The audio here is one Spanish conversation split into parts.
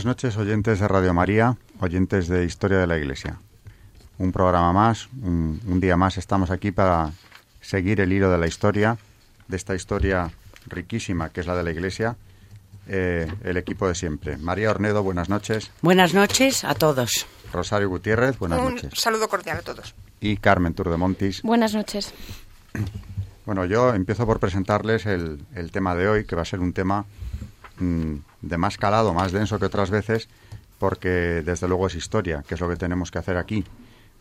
Buenas noches, oyentes de Radio María, oyentes de Historia de la Iglesia. Un programa más, un, día más estamos aquí para seguir el hilo de la historia, de esta historia riquísima que es la de la Iglesia, eh, el equipo de siempre. María Ornedo, buenas noches. Buenas noches a todos. Rosario Gutiérrez, buenas un noches. saludo cordial a todos. Y Carmen Turdemontis. Buenas noches. Bueno, yo empiezo por presentarles el, el tema de hoy, que va a ser un tema mm, de más calado, más denso que otras veces, porque desde luego es historia, que es lo que tenemos que hacer aquí,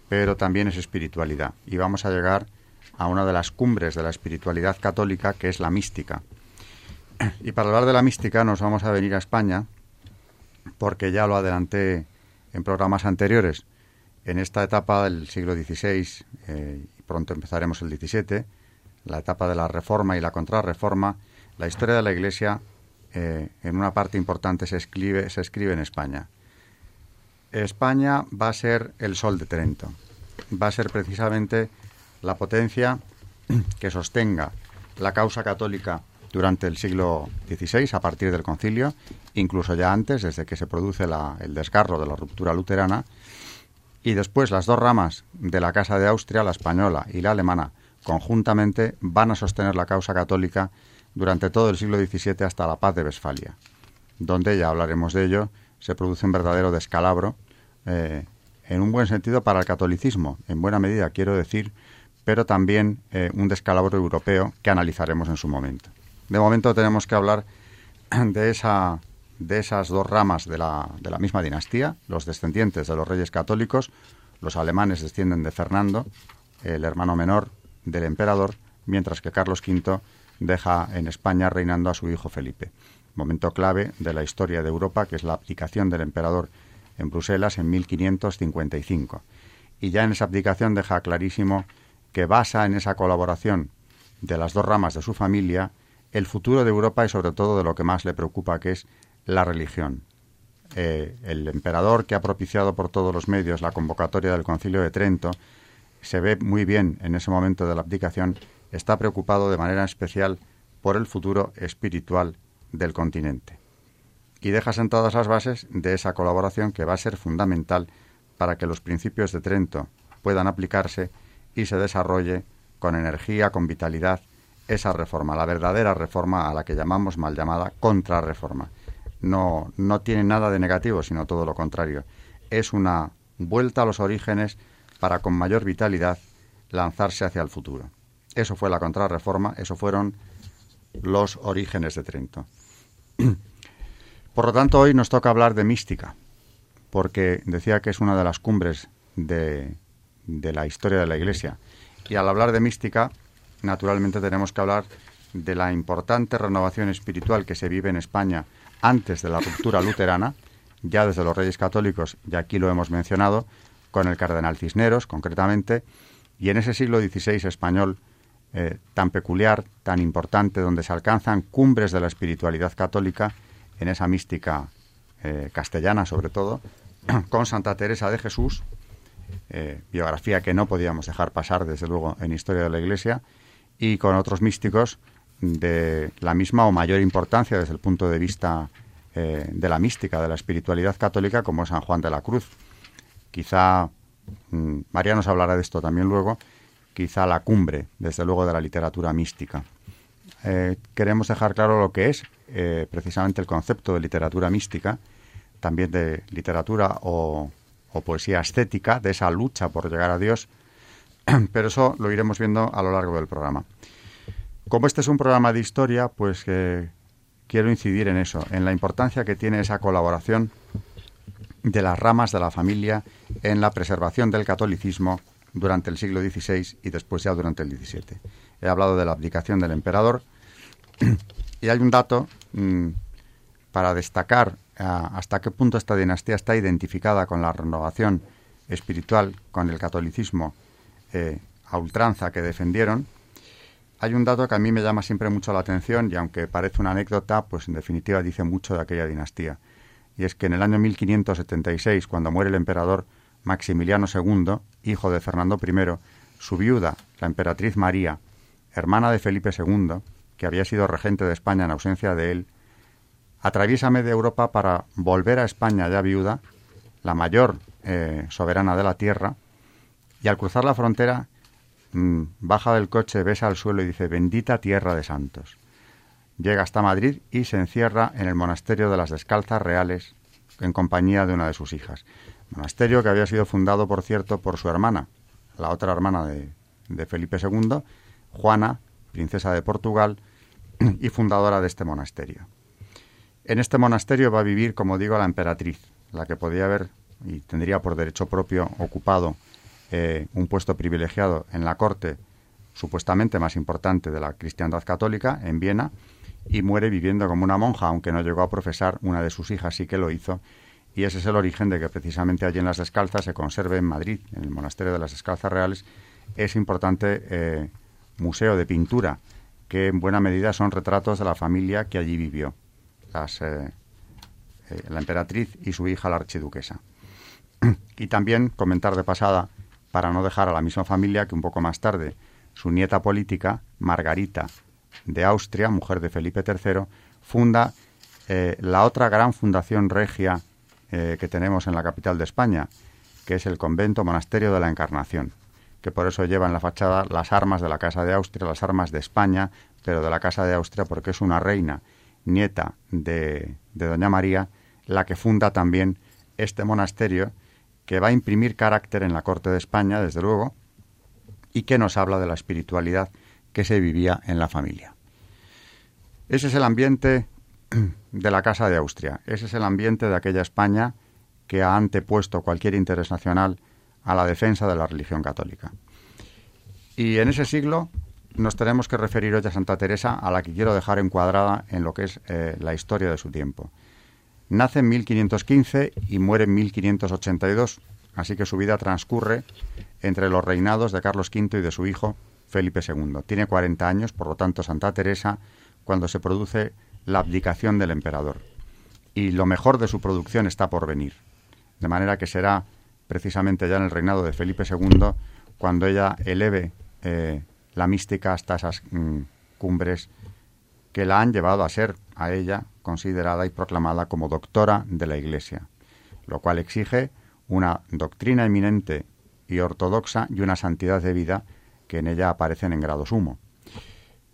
pero también es espiritualidad. Y vamos a llegar a una de las cumbres de la espiritualidad católica, que es la mística. Y para hablar de la mística nos vamos a venir a España, porque ya lo adelanté en programas anteriores. En esta etapa del siglo XVI, eh, pronto empezaremos el XVII, la etapa de la reforma y la contrarreforma, la historia de la Iglesia eh, en una parte importante se escribe, se escribe en España. España va a ser el sol de Trento. Va a ser precisamente la potencia que sostenga la causa católica durante el siglo XVI, a partir del concilio, incluso ya antes, desde que se produce el desgarro de la ruptura luterana, y después las dos ramas de la Casa de Austria, la española y la alemana, conjuntamente van a sostener la causa católica durante todo el siglo XVII hasta la paz de Westfalia, donde, ya hablaremos de ello, se produce un verdadero descalabro, eh, en un buen sentido para el catolicismo, en buena medida quiero decir, pero también eh, un descalabro europeo que analizaremos en su momento. De momento tenemos que hablar de, esa, de esas dos ramas de la, de la misma dinastía, los descendientes de los reyes católicos, los alemanes descienden de Fernando, el hermano menor del emperador, mientras que Carlos V deja en España reinando a su hijo Felipe. Momento clave de la historia de Europa, que es la abdicación del emperador en Bruselas en 1555. Y ya en esa abdicación deja clarísimo que basa en esa colaboración de las dos ramas de su familia el futuro de Europa y sobre todo de lo que más le preocupa, que es la religión. Eh, el emperador que ha propiciado por todos los medios la convocatoria del Concilio de Trento se ve muy bien en ese momento de la abdicación está preocupado de manera especial por el futuro espiritual del continente. Y deja sentadas las bases de esa colaboración que va a ser fundamental para que los principios de Trento puedan aplicarse y se desarrolle con energía, con vitalidad, esa reforma, la verdadera reforma a la que llamamos mal llamada contrarreforma. No, no tiene nada de negativo, sino todo lo contrario. Es una vuelta a los orígenes para con mayor vitalidad lanzarse hacia el futuro. Eso fue la contrarreforma, eso fueron los orígenes de Trento. Por lo tanto, hoy nos toca hablar de mística, porque decía que es una de las cumbres de, de la historia de la Iglesia. Y al hablar de mística, naturalmente tenemos que hablar de la importante renovación espiritual que se vive en España antes de la ruptura luterana, ya desde los Reyes Católicos, y aquí lo hemos mencionado, con el cardenal Cisneros concretamente, y en ese siglo XVI español eh, tan peculiar, tan importante, donde se alcanzan cumbres de la espiritualidad católica, en esa mística eh, castellana sobre todo, con Santa Teresa de Jesús, eh, biografía que no podíamos dejar pasar desde luego en Historia de la Iglesia, y con otros místicos de la misma o mayor importancia desde el punto de vista de la mística, de la espiritualidad católica, como San Juan de la Cruz. Quizá mm, María nos hablará de esto también luego, quizá la cumbre, desde luego, de la literatura mística. Eh, queremos dejar claro lo que es eh, precisamente el concepto de literatura mística, también de literatura o, poesía estética, de esa lucha por llegar a Dios, pero eso lo iremos viendo a lo largo del programa. Como este es un programa de historia, pues eh, quiero incidir en eso, en la importancia que tiene esa colaboración de las ramas de la familia en la preservación del catolicismo durante el siglo XVI y después ya durante el XVII. He hablado de la abdicación del emperador y hay un dato mm, para destacar ah, hasta qué punto esta dinastía está identificada con la renovación espiritual, con el catolicismo eh, a ultranza que defendieron. Hay un dato que a mí me llama siempre mucho la atención y aunque parece una anécdota, pues en definitiva dice mucho de aquella dinastía. Y es que en el año 1576, cuando muere el emperador Maximiliano II, hijo de Fernando I, su viuda, la emperatriz María, hermana de Felipe II, que había sido regente de España en ausencia de él, atraviesa media Europa para volver a España ya viuda, la mayor eh, soberana de la tierra, y al cruzar la frontera mm, baja del coche, besa al suelo y dice, bendita tierra de santos. Llega hasta Madrid y se encierra en el monasterio de las Descalzas Reales en compañía de una de sus hijas. Monasterio que había sido fundado, por cierto, por su hermana, la otra hermana de, de Felipe II, Juana, princesa de Portugal y fundadora de este monasterio. En este monasterio va a vivir, como digo, la emperatriz, la que podía haber y tendría por derecho propio ocupado eh, un puesto privilegiado en la corte supuestamente más importante de la cristiandad católica, en Viena, y muere viviendo como una monja, aunque no llegó a profesar, una de sus hijas sí que lo hizo, y ese es el origen de que precisamente allí en las Descalzas se conserve en Madrid, en el Monasterio de las Descalzas Reales, ese importante eh, museo de pintura, que en buena medida son retratos de la familia que allí vivió, las, eh, la emperatriz y su hija la archiduquesa. y también comentar de pasada, para no dejar a la misma familia, que un poco más tarde su nieta política, Margarita de Austria, mujer de Felipe III, funda eh, la otra gran fundación regia eh, que tenemos en la capital de España, que es el convento monasterio de la Encarnación, que por eso lleva en la fachada las armas de la Casa de Austria, las armas de España, pero de la Casa de Austria porque es una reina, nieta de, de Doña María, la que funda también este monasterio que va a imprimir carácter en la corte de España, desde luego, y que nos habla de la espiritualidad que se vivía en la familia. Ese es el ambiente de la Casa de Austria, ese es el ambiente de aquella España que ha antepuesto cualquier interés nacional a la defensa de la religión católica. Y en ese siglo nos tenemos que referir hoy a Santa Teresa, a la que quiero dejar encuadrada en lo que es eh, la historia de su tiempo. Nace en 1515 y muere en 1582, así que su vida transcurre entre los reinados de Carlos V y de su hijo Felipe II. Tiene 40 años, por lo tanto, Santa Teresa, cuando se produce la abdicación del emperador. Y lo mejor de su producción está por venir. De manera que será precisamente ya en el reinado de Felipe II cuando ella eleve eh, la mística hasta esas mm, cumbres que la han llevado a ser a ella considerada y proclamada como doctora de la Iglesia, lo cual exige una doctrina eminente y ortodoxa y una santidad de vida que en ella aparecen en grado sumo.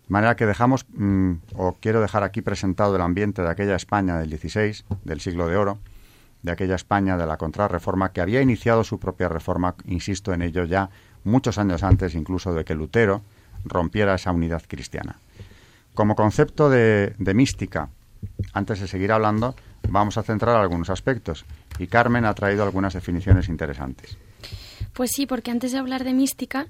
De manera que dejamos, mm, o quiero dejar aquí presentado el ambiente de aquella España del XVI, del siglo de oro, de aquella España de la contrarreforma, que había iniciado su propia reforma, insisto en ello ya muchos años antes incluso de que Lutero rompiera esa unidad cristiana. Como concepto de, mística, antes de seguir hablando, vamos a centrar algunos aspectos. Y Carmen ha traído algunas definiciones interesantes. Pues sí, porque antes de hablar de mística,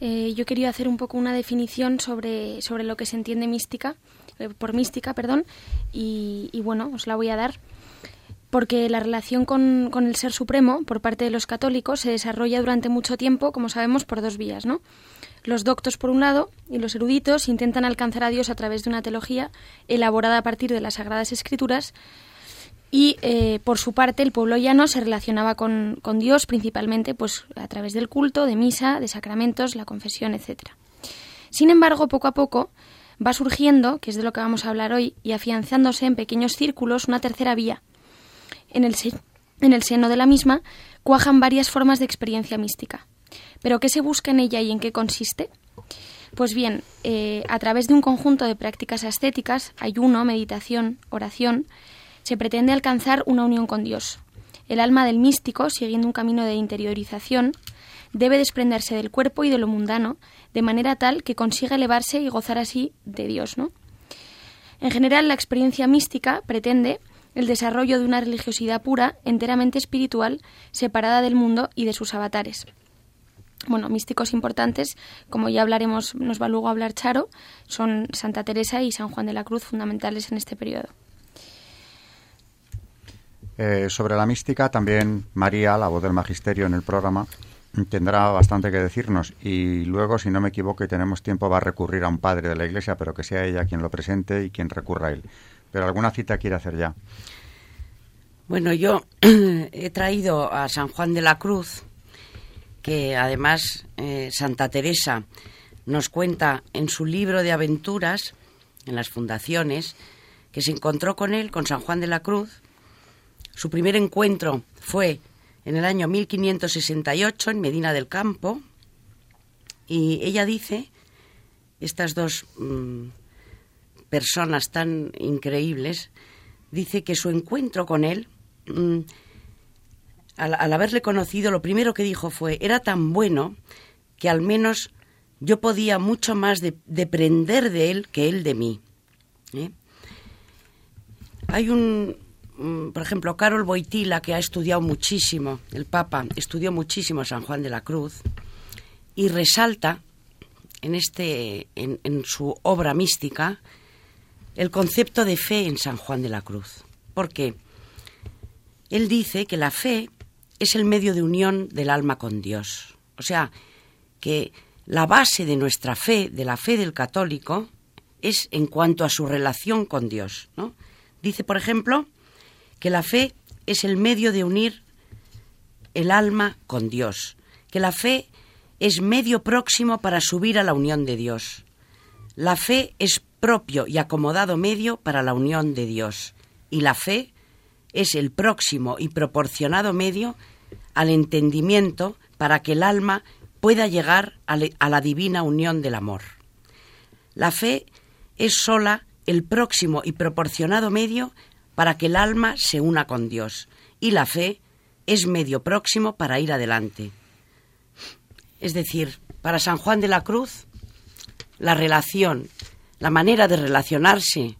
eh, yo quería hacer un poco una definición sobre, sobre lo que se entiende mística, eh, por mística, perdón, y, bueno, os la voy a dar. Porque la relación con, con el Ser Supremo por parte de los católicos se desarrolla durante mucho tiempo, como sabemos, por dos vías, ¿no? Los doctos, por un lado, y los eruditos intentan alcanzar a Dios a través de una teología elaborada a partir de las Sagradas Escrituras, y eh, por su parte el pueblo llano se relacionaba con, con, Dios principalmente pues, a través del culto, de misa, de sacramentos, la confesión, etc. Sin embargo, poco a poco va surgiendo, que es de lo que vamos a hablar hoy, y afianzándose en pequeños círculos una tercera vía. En el, en el seno de la misma cuajan varias formas de experiencia mística. ¿Pero qué se busca en ella y en qué consiste? Pues bien, eh, a través de un conjunto de prácticas ascéticas, ayuno, meditación, oración, se pretende alcanzar una unión con Dios. El alma del místico, siguiendo un camino de interiorización, debe desprenderse del cuerpo y de lo mundano, de manera tal que consiga elevarse y gozar así de Dios, ¿no? En general, la experiencia mística pretende el desarrollo de una religiosidad pura, enteramente espiritual, separada del mundo y de sus avatares. bueno, místicos importantes, como ya hablaremos, nos va luego a hablar Charo, son Santa Teresa y San Juan de la Cruz, fundamentales en este periodo. Eh, sobre la mística, también María, la voz del magisterio en el programa, tendrá bastante que decirnos y luego, si no me equivoco y tenemos tiempo, va a recurrir a un padre de la Iglesia, pero que sea ella quien lo presente y quien recurra a él. Pero alguna cita quiere hacer ya. Bueno, yo he traído a San Juan de la Cruz, que además eh, Santa Teresa nos cuenta en su libro de aventuras, en las fundaciones, que se encontró con él, con San Juan de la Cruz. Su primer encuentro fue en el año 1568 en Medina del Campo y ella dice, estas dos mm, personas tan increíbles, dice que su encuentro con él, mm, al, haberle conocido, lo primero que dijo fue, era tan bueno que al menos yo podía mucho más depender de él que él de mí. ¿eh? Hay un, por ejemplo, Carol Boitila, que ha estudiado muchísimo, el Papa estudió muchísimo a San Juan de la Cruz, y resalta en, este, en, su obra mística el concepto de fe en San Juan de la Cruz. Porque él dice que la fe es el medio de unión del alma con Dios. O sea, que la base de nuestra fe, de la fe del católico, es en cuanto a su relación con Dios. Dice, por ejemplo, que la fe es el medio de unir el alma con Dios, que la fe es medio próximo para subir a la unión de Dios. La fe es propio y acomodado medio para la unión de Dios. Y la fe es el próximo y proporcionado medio al entendimiento para que el alma pueda llegar a, la divina unión del amor. La fe es sola el próximo y proporcionado medio para que el alma se una con Dios y la fe es medio próximo para ir adelante. Es decir, para San Juan de la Cruz, la relación, la manera de relacionarse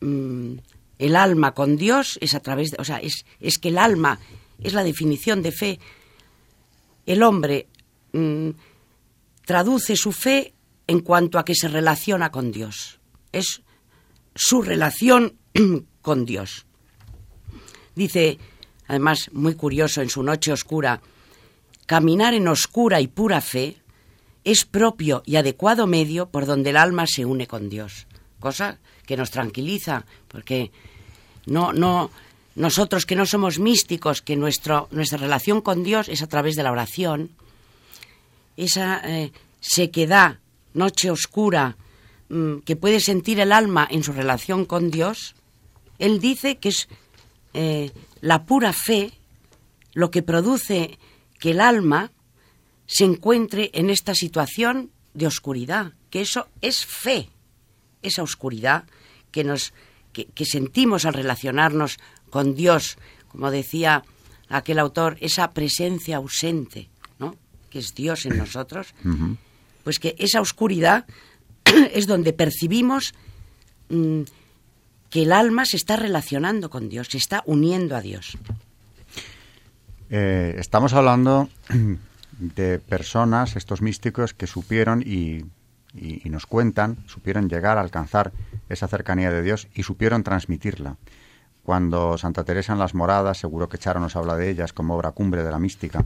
mm, el alma con Dios es a través de, o sea, es, es, que el alma es la definición de fe. El hombre mm, traduce su fe en cuanto a que se relaciona con Dios. Es su relación con Dios. Dice, además, muy curioso en su noche oscura, caminar en oscura y pura fe es propio y adecuado medio por donde el alma se une con Dios. Cosa que nos tranquiliza, porque no, no, nosotros que no somos místicos, que nuestro, nuestra relación con Dios es a través de la oración, esa eh, sequedad, noche oscura, mm, que puede sentir el alma en su relación con Dios, él dice que es eh, la pura fe lo que produce que el alma se encuentre en esta situación de oscuridad, que eso es fe, esa oscuridad que nos que, sentimos al relacionarnos con Dios, como decía aquel autor, esa presencia ausente, ¿no? que es Dios en nosotros, pues que esa oscuridad es donde percibimos mm, que el alma se está relacionando con Dios, se está uniendo a Dios. Eh, estamos hablando de personas, estos místicos, que supieron y, nos cuentan, supieron llegar a alcanzar esa cercanía de Dios y supieron transmitirla. Cuando Santa Teresa en las moradas, seguro que Charo nos habla de ellas como obra cumbre de la mística,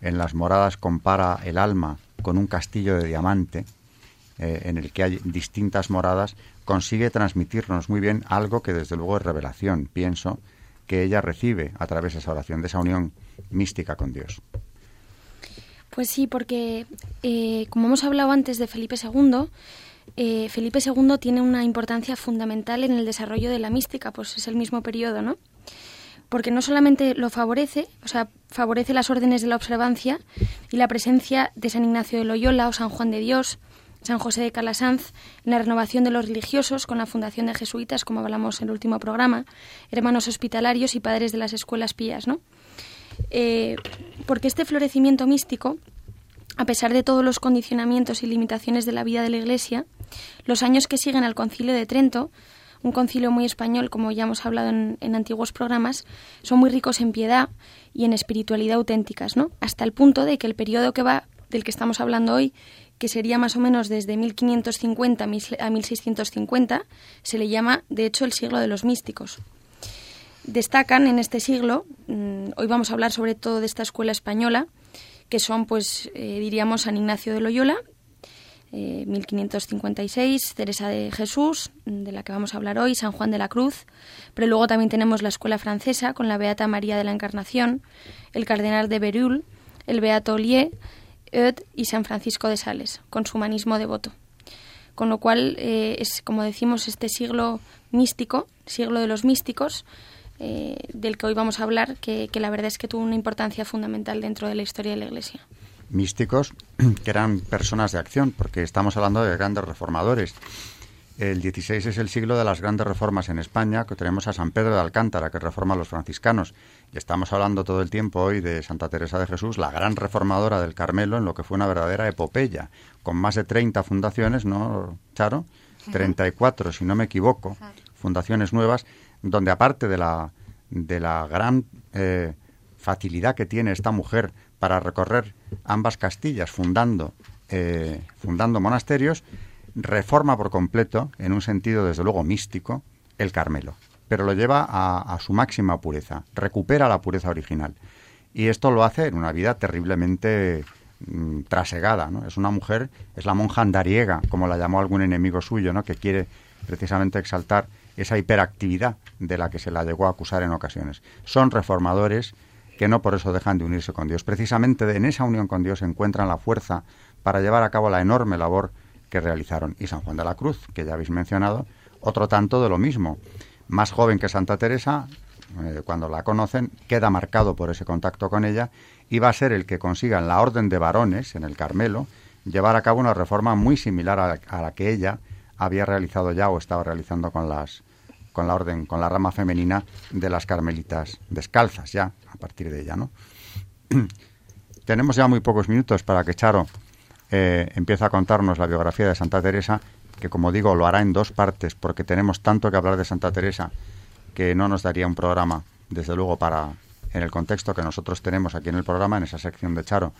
en las moradas compara el alma con un castillo de diamante, eh, en el que hay distintas moradas, consigue transmitirnos muy bien algo que desde luego es revelación, pienso, que ella recibe a través de esa oración, de esa unión mística con Dios. Pues sí, porque eh, como hemos hablado antes de Felipe II, eh, Felipe II tiene una importancia fundamental en el desarrollo de la mística, pues es el mismo periodo, ¿no? Porque no solamente lo favorece, o sea, favorece las órdenes de la observancia y la presencia de San Ignacio de Loyola o San Juan de Dios, San José de Calasanz en la renovación de los religiosos con la fundación de jesuitas, como hablamos en el último programa, hermanos hospitalarios y padres de las escuelas pías, ¿no? Eh, porque este florecimiento místico, a pesar de todos los condicionamientos y limitaciones de la vida de la Iglesia, los años que siguen al Concilio de Trento, un concilio muy español, como ya hemos hablado en, en, antiguos programas, son muy ricos en piedad y en espiritualidad auténticas, ¿no? Hasta el punto de que el periodo que va del que estamos hablando hoy, que sería más o menos desde 1550 a 1650, se le llama, de hecho, el siglo de los místicos. Destacan en este siglo, mm, hoy vamos a hablar sobre todo de esta escuela española, que son, pues, eh, diríamos, San Ignacio de Loyola, 1556, eh, Teresa de Jesús, de la que vamos a hablar hoy, San Juan de la Cruz, pero luego también tenemos la escuela francesa con la Beata María de la Encarnación, el Cardenal de Berulle, el Beato Ollier, Eudes y San Francisco de Sales, con su humanismo devoto. Con lo cual eh, es, como decimos, este siglo místico, siglo de los místicos, eh, del que hoy vamos a hablar, que la verdad es que tuvo una importancia fundamental dentro de la historia de la Iglesia místicos que eran personas de acción, porque estamos hablando de grandes reformadores. El 16 es el siglo de las grandes reformas en España, que tenemos a San Pedro de Alcántara, que reforma a los franciscanos. Y estamos hablando todo el tiempo hoy de Santa Teresa de Jesús, la gran reformadora del Carmelo, en lo que fue una verdadera epopeya, con más de 30 fundaciones, ¿no, Charo? 34, si no me equivoco, fundaciones nuevas, donde aparte de la, de la gran eh, facilidad que tiene esta mujer para recorrer ambas Castillas fundando, eh, fundando monasterios, reforma por completo, en un sentido desde luego místico, el Carmelo, pero lo lleva a, su máxima pureza, recupera la pureza original. Y esto lo hace en una vida terriblemente mm, trasegada, ¿no? Es una mujer, es la monja andariega, como la llamó algún enemigo suyo, ¿no? Que quiere precisamente exaltar esa hiperactividad de la que se la llegó a acusar en ocasiones. Son reformadores que no por eso dejan de unirse con Dios. Precisamente en esa unión con Dios encuentran la fuerza para llevar a cabo la enorme labor que realizaron. Y San Juan de la Cruz, que ya habéis mencionado, otro tanto de lo mismo. Más joven que Santa Teresa, eh, cuando la conocen, queda marcado por ese contacto con ella y va a ser el que consiga en la orden de varones, en el Carmelo, llevar a cabo una reforma muy similar a la que ella había realizado ya o estaba realizando con las con la orden, con la rama femenina de las carmelitas descalzas ya, a partir de ella, ¿no? Tenemos ya muy pocos minutos para que Charo eh, empiece a contarnos la biografía de Santa Teresa, que como digo lo hará en dos partes, porque tenemos tanto que hablar de Santa Teresa que no nos daría un programa, desde luego, para, en el contexto que nosotros tenemos aquí en el programa, en esa sección de Charo,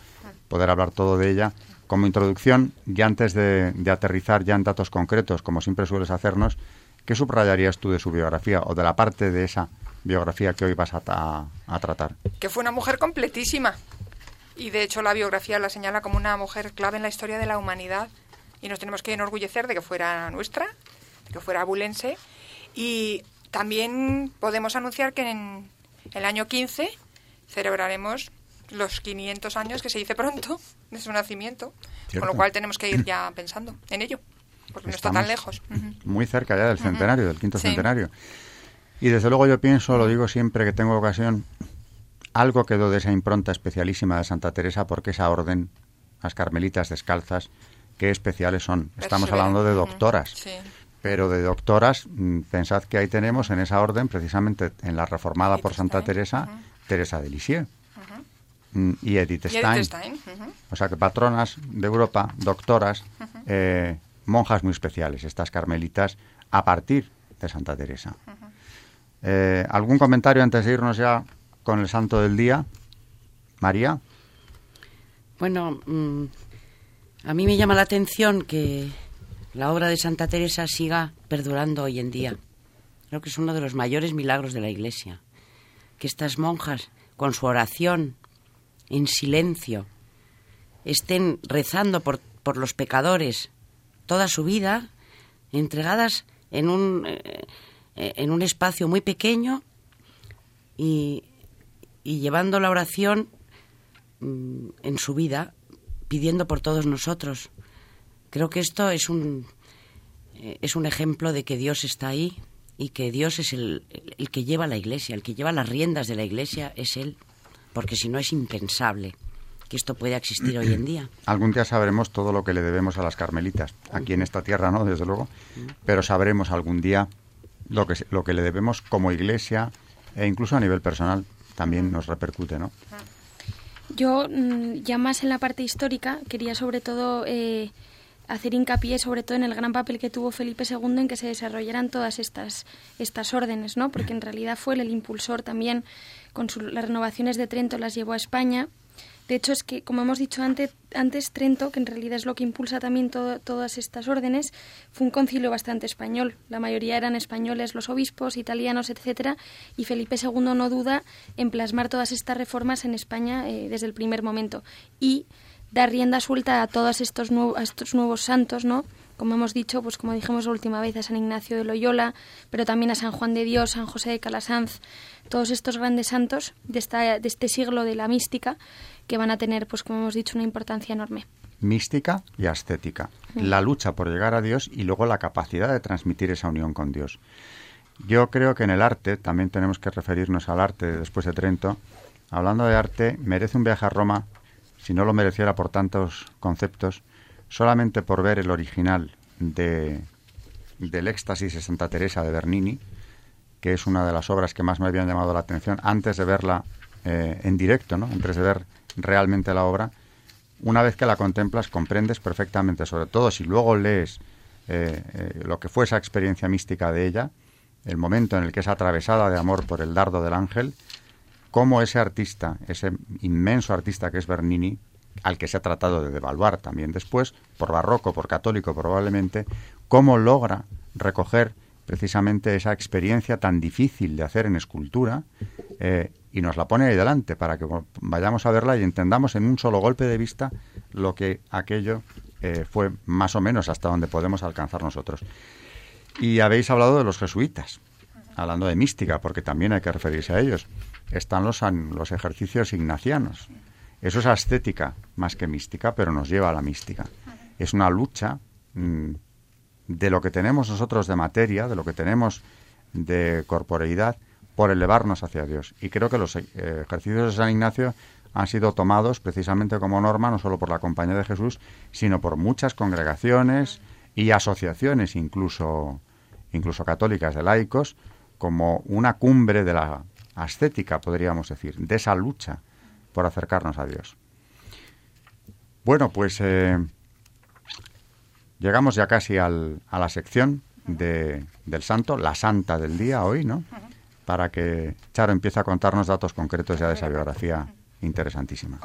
poder hablar todo de ella. Como introducción, y antes de, de aterrizar ya en datos concretos, como siempre sueles hacernos, ¿Qué subrayarías tú de su biografía o de la parte de esa biografía que hoy vas a, tratar? Que fue una mujer completísima. Y de hecho la biografía la señala como una mujer clave en la historia de la humanidad. Y nos tenemos que enorgullecer de que fuera nuestra, de que fuera abulense. Y también podemos anunciar que en el año 15 celebraremos los 500 años, que se dice pronto, de su nacimiento. Con lo cual tenemos que ir ya pensando en ello porque no está tan lejos. Muy cerca ya del centenario, del quinto centenario. Y desde luego yo pienso, lo digo siempre que tengo ocasión, algo quedó de esa impronta especialísima de Santa Teresa porque esa orden, las carmelitas descalzas, qué especiales son. Estamos hablando de doctoras. Pero de doctoras, mm, pensad que ahí tenemos en esa orden, precisamente en la reformada por Santa Teresa, Teresa de Lisieux mm, y Edith Stein. O sea que patronas de Europa, doctoras, eh, monjas muy especiales, estas carmelitas, a partir de Santa Teresa. Eh, ¿Algún comentario antes de irnos ya con el santo del día? María. Bueno, mm, a mí me llama la atención que la obra de Santa Teresa siga perdurando hoy en día. Creo que es uno de los mayores milagros de la Iglesia. Que estas monjas, con su oración, en silencio, estén rezando por, por los pecadores, toda su vida entregadas en un, eh, en un espacio muy pequeño y, llevando la oración mm, en su vida, pidiendo por todos nosotros. Creo que esto es un, eh, es un ejemplo de que Dios está ahí y que Dios es el, el que lleva la iglesia, el que lleva las riendas de la iglesia es Él, porque si no es impensable que esto pueda existir hoy en día. Algún día sabremos todo lo que le debemos a las carmelitas, aquí en esta tierra no, desde luego, pero sabremos algún día lo que, lo que le debemos como iglesia e incluso a nivel personal también nos repercute, ¿no? Yo, mm, ya más en la parte histórica, quería sobre todo eh, hacer hincapié sobre todo en el gran papel que tuvo Felipe II en que se desarrollaran todas estas, estas órdenes, ¿no? Porque en realidad fue el impulsor también, con las renovaciones de Trento las llevó a España, De hecho, es que, como hemos dicho antes, antes Trento, que en realidad es lo que impulsa también todas estas órdenes, fue un concilio bastante español. La mayoría eran españoles, los obispos, italianos, etcétera, y Felipe II no duda en plasmar todas estas reformas en España eh, desde el primer momento y dar rienda suelta a todos estos, nuevos, a estos nuevos santos, ¿no? Como hemos dicho, pues como dijimos la última vez, a San Ignacio de Loyola, pero también a San Juan de Dios, San José de Calasanz, todos estos grandes santos de, esta, de este siglo de la mística que van a tener, pues como hemos dicho, una importancia enorme. Mística y ascética. La lucha por llegar a Dios y luego la capacidad de transmitir esa unión con Dios. Yo creo que en el arte, también tenemos que referirnos al arte después de Trento, hablando de arte, merece un viaje a Roma, si no lo mereciera por tantos conceptos, solamente por ver el original de, del Éxtasis de Santa Teresa de Bernini, que es una de las obras que más me habían llamado la atención antes de verla eh, en directo, ¿no? antes de ver realmente la obra. Una vez que la contemplas, comprendes perfectamente, sobre todo si luego lees eh, eh, lo que fue esa experiencia mística de ella, el momento en el que es atravesada de amor por el dardo del ángel, cómo ese artista, ese inmenso artista que es Bernini, al que se ha tratado de devaluar también después, por barroco, por católico probablemente, cómo logra recoger precisamente esa experiencia tan difícil de hacer en escultura eh, y nos la pone ahí delante para que vayamos a verla y entendamos en un solo golpe de vista lo que aquello eh, fue más o menos hasta donde podemos alcanzar nosotros. Y habéis hablado de los jesuitas, hablando de mística, porque también hay que referirse a ellos. Están los, los ejercicios ignacianos, eso es ascética más que mística, pero nos lleva a la mística. Es una lucha mm, de lo que tenemos nosotros de materia, de lo que tenemos de corporeidad, por elevarnos hacia Dios. Y creo que los eh, ejercicios de San Ignacio han sido tomados precisamente como norma, no solo por la Compañía de Jesús, sino por muchas congregaciones y asociaciones, incluso, incluso católicas de laicos, como una cumbre de la ascética, podríamos decir, de esa lucha por acercarnos a Dios. Bueno, pues eh, llegamos ya casi al, a la sección de, del santo, la santa del día hoy, ¿no? Para que Charo empiece a contarnos datos concretos ya de esa biografía interesantísima.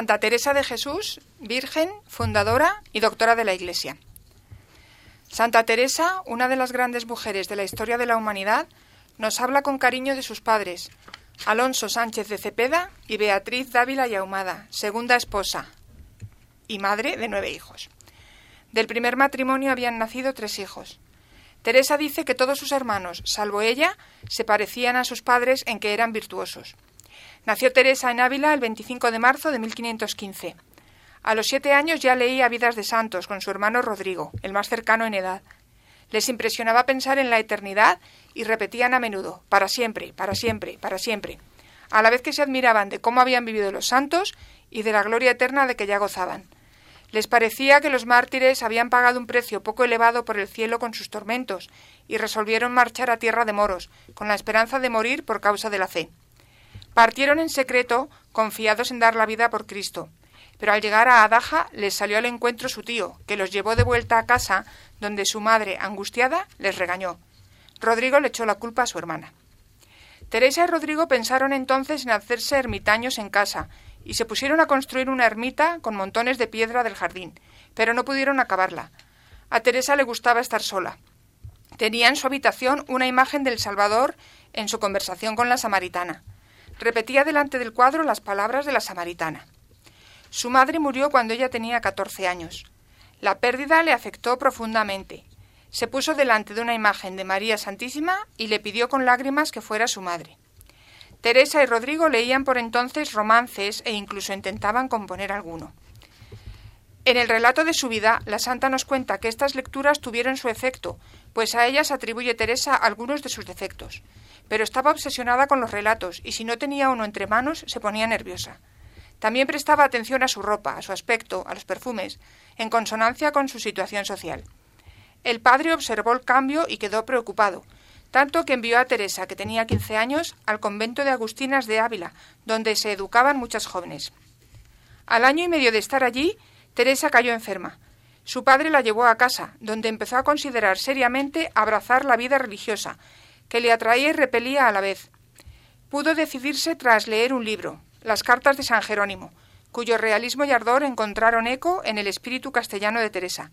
Santa Teresa de Jesús, Virgen, fundadora y doctora de la Iglesia. Santa Teresa, una de las grandes mujeres de la historia de la humanidad, nos habla con cariño de sus padres, Alonso Sánchez de Cepeda y Beatriz Dávila y Ahumada, segunda esposa y madre de nueve hijos. Del primer matrimonio habían nacido tres hijos. Teresa dice que todos sus hermanos, salvo ella, se parecían a sus padres en que eran virtuosos. Nació Teresa en Ávila el 25 de marzo de 1515. A los siete años ya leía Vidas de Santos con su hermano Rodrigo, el más cercano en edad. Les impresionaba pensar en la eternidad y repetían a menudo, para siempre, para siempre, para siempre, a la vez que se admiraban de cómo habían vivido los santos y de la gloria eterna de que ya gozaban. Les parecía que los mártires habían pagado un precio poco elevado por el cielo con sus tormentos y resolvieron marchar a tierra de moros, con la esperanza de morir por causa de la fe. Partieron en secreto, confiados en dar la vida por Cristo. Pero al llegar a Adaja les salió al encuentro su tío, que los llevó de vuelta a casa, donde su madre, angustiada, les regañó. Rodrigo le echó la culpa a su hermana. Teresa y Rodrigo pensaron entonces en hacerse ermitaños en casa, y se pusieron a construir una ermita con montones de piedra del jardín, pero no pudieron acabarla. A Teresa le gustaba estar sola. Tenía en su habitación una imagen del Salvador en su conversación con la samaritana repetía delante del cuadro las palabras de la samaritana. Su madre murió cuando ella tenía 14 años. La pérdida le afectó profundamente. Se puso delante de una imagen de María Santísima y le pidió con lágrimas que fuera su madre. Teresa y Rodrigo leían por entonces romances e incluso intentaban componer alguno. En el relato de su vida, la santa nos cuenta que estas lecturas tuvieron su efecto, pues a ellas atribuye Teresa algunos de sus defectos. Pero estaba obsesionada con los relatos y si no tenía uno entre manos se ponía nerviosa. También prestaba atención a su ropa, a su aspecto, a los perfumes, en consonancia con su situación social. El padre observó el cambio y quedó preocupado, tanto que envió a Teresa, que tenía 15 años, al convento de Agustinas de Ávila, donde se educaban muchas jóvenes. Al año y medio de estar allí, Teresa cayó enferma. Su padre la llevó a casa, donde empezó a considerar seriamente abrazar la vida religiosa, que le atraía y repelía a la vez. Pudo decidirse tras leer un libro, Las cartas de San Jerónimo, cuyo realismo y ardor encontraron eco en el espíritu castellano de Teresa.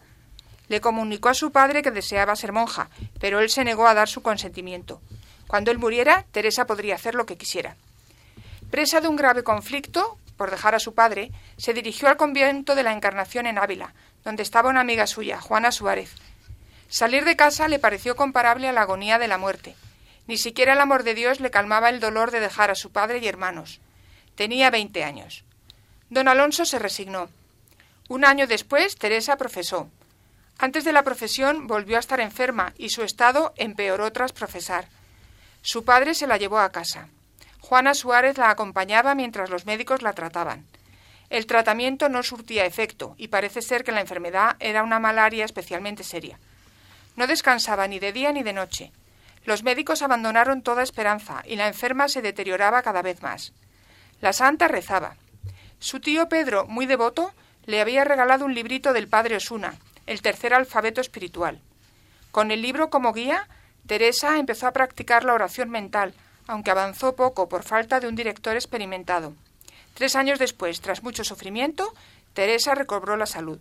Le comunicó a su padre que deseaba ser monja, pero él se negó a dar su consentimiento. Cuando él muriera, Teresa podría hacer lo que quisiera. Presa de un grave conflicto, por dejar a su padre, se dirigió al convento de la Encarnación en Ávila, donde estaba una amiga suya, Juana Suárez. Salir de casa le pareció comparable a la agonía de la muerte. Ni siquiera el amor de Dios le calmaba el dolor de dejar a su padre y hermanos. Tenía veinte años. Don Alonso se resignó. Un año después, Teresa profesó. Antes de la profesión volvió a estar enferma y su estado empeoró tras profesar. Su padre se la llevó a casa. Juana Suárez la acompañaba mientras los médicos la trataban. El tratamiento no surtía efecto y parece ser que la enfermedad era una malaria especialmente seria. No descansaba ni de día ni de noche. Los médicos abandonaron toda esperanza y la enferma se deterioraba cada vez más. La santa rezaba. Su tío Pedro, muy devoto, le había regalado un librito del padre Osuna, el tercer alfabeto espiritual. Con el libro como guía, Teresa empezó a practicar la oración mental, aunque avanzó poco por falta de un director experimentado. Tres años después, tras mucho sufrimiento, Teresa recobró la salud.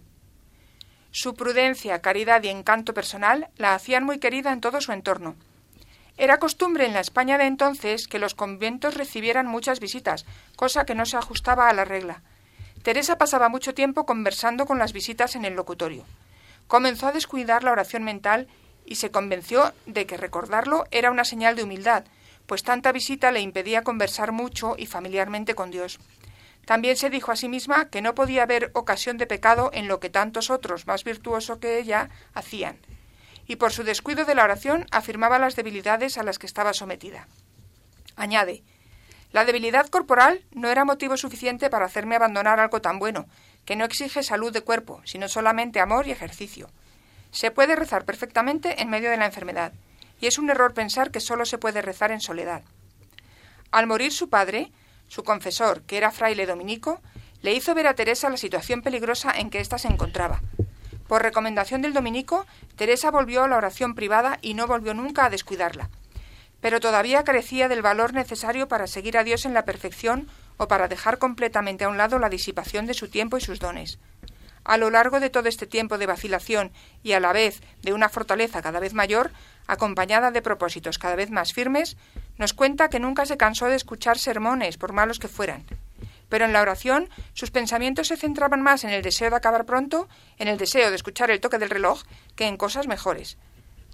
Su prudencia, caridad y encanto personal la hacían muy querida en todo su entorno. Era costumbre en la España de entonces que los conventos recibieran muchas visitas, cosa que no se ajustaba a la regla. Teresa pasaba mucho tiempo conversando con las visitas en el locutorio. Comenzó a descuidar la oración mental y se convenció de que recordarlo era una señal de humildad, pues tanta visita le impedía conversar mucho y familiarmente con Dios. También se dijo a sí misma que no podía haber ocasión de pecado en lo que tantos otros, más virtuosos que ella, hacían, y por su descuido de la oración afirmaba las debilidades a las que estaba sometida. Añade, la debilidad corporal no era motivo suficiente para hacerme abandonar algo tan bueno, que no exige salud de cuerpo, sino solamente amor y ejercicio. Se puede rezar perfectamente en medio de la enfermedad, y es un error pensar que solo se puede rezar en soledad. Al morir su padre, su confesor, que era fraile dominico, le hizo ver a Teresa la situación peligrosa en que ésta se encontraba. Por recomendación del dominico, Teresa volvió a la oración privada y no volvió nunca a descuidarla. Pero todavía carecía del valor necesario para seguir a Dios en la perfección o para dejar completamente a un lado la disipación de su tiempo y sus dones. A lo largo de todo este tiempo de vacilación y a la vez de una fortaleza cada vez mayor, acompañada de propósitos cada vez más firmes, nos cuenta que nunca se cansó de escuchar sermones, por malos que fueran. Pero en la oración sus pensamientos se centraban más en el deseo de acabar pronto, en el deseo de escuchar el toque del reloj, que en cosas mejores.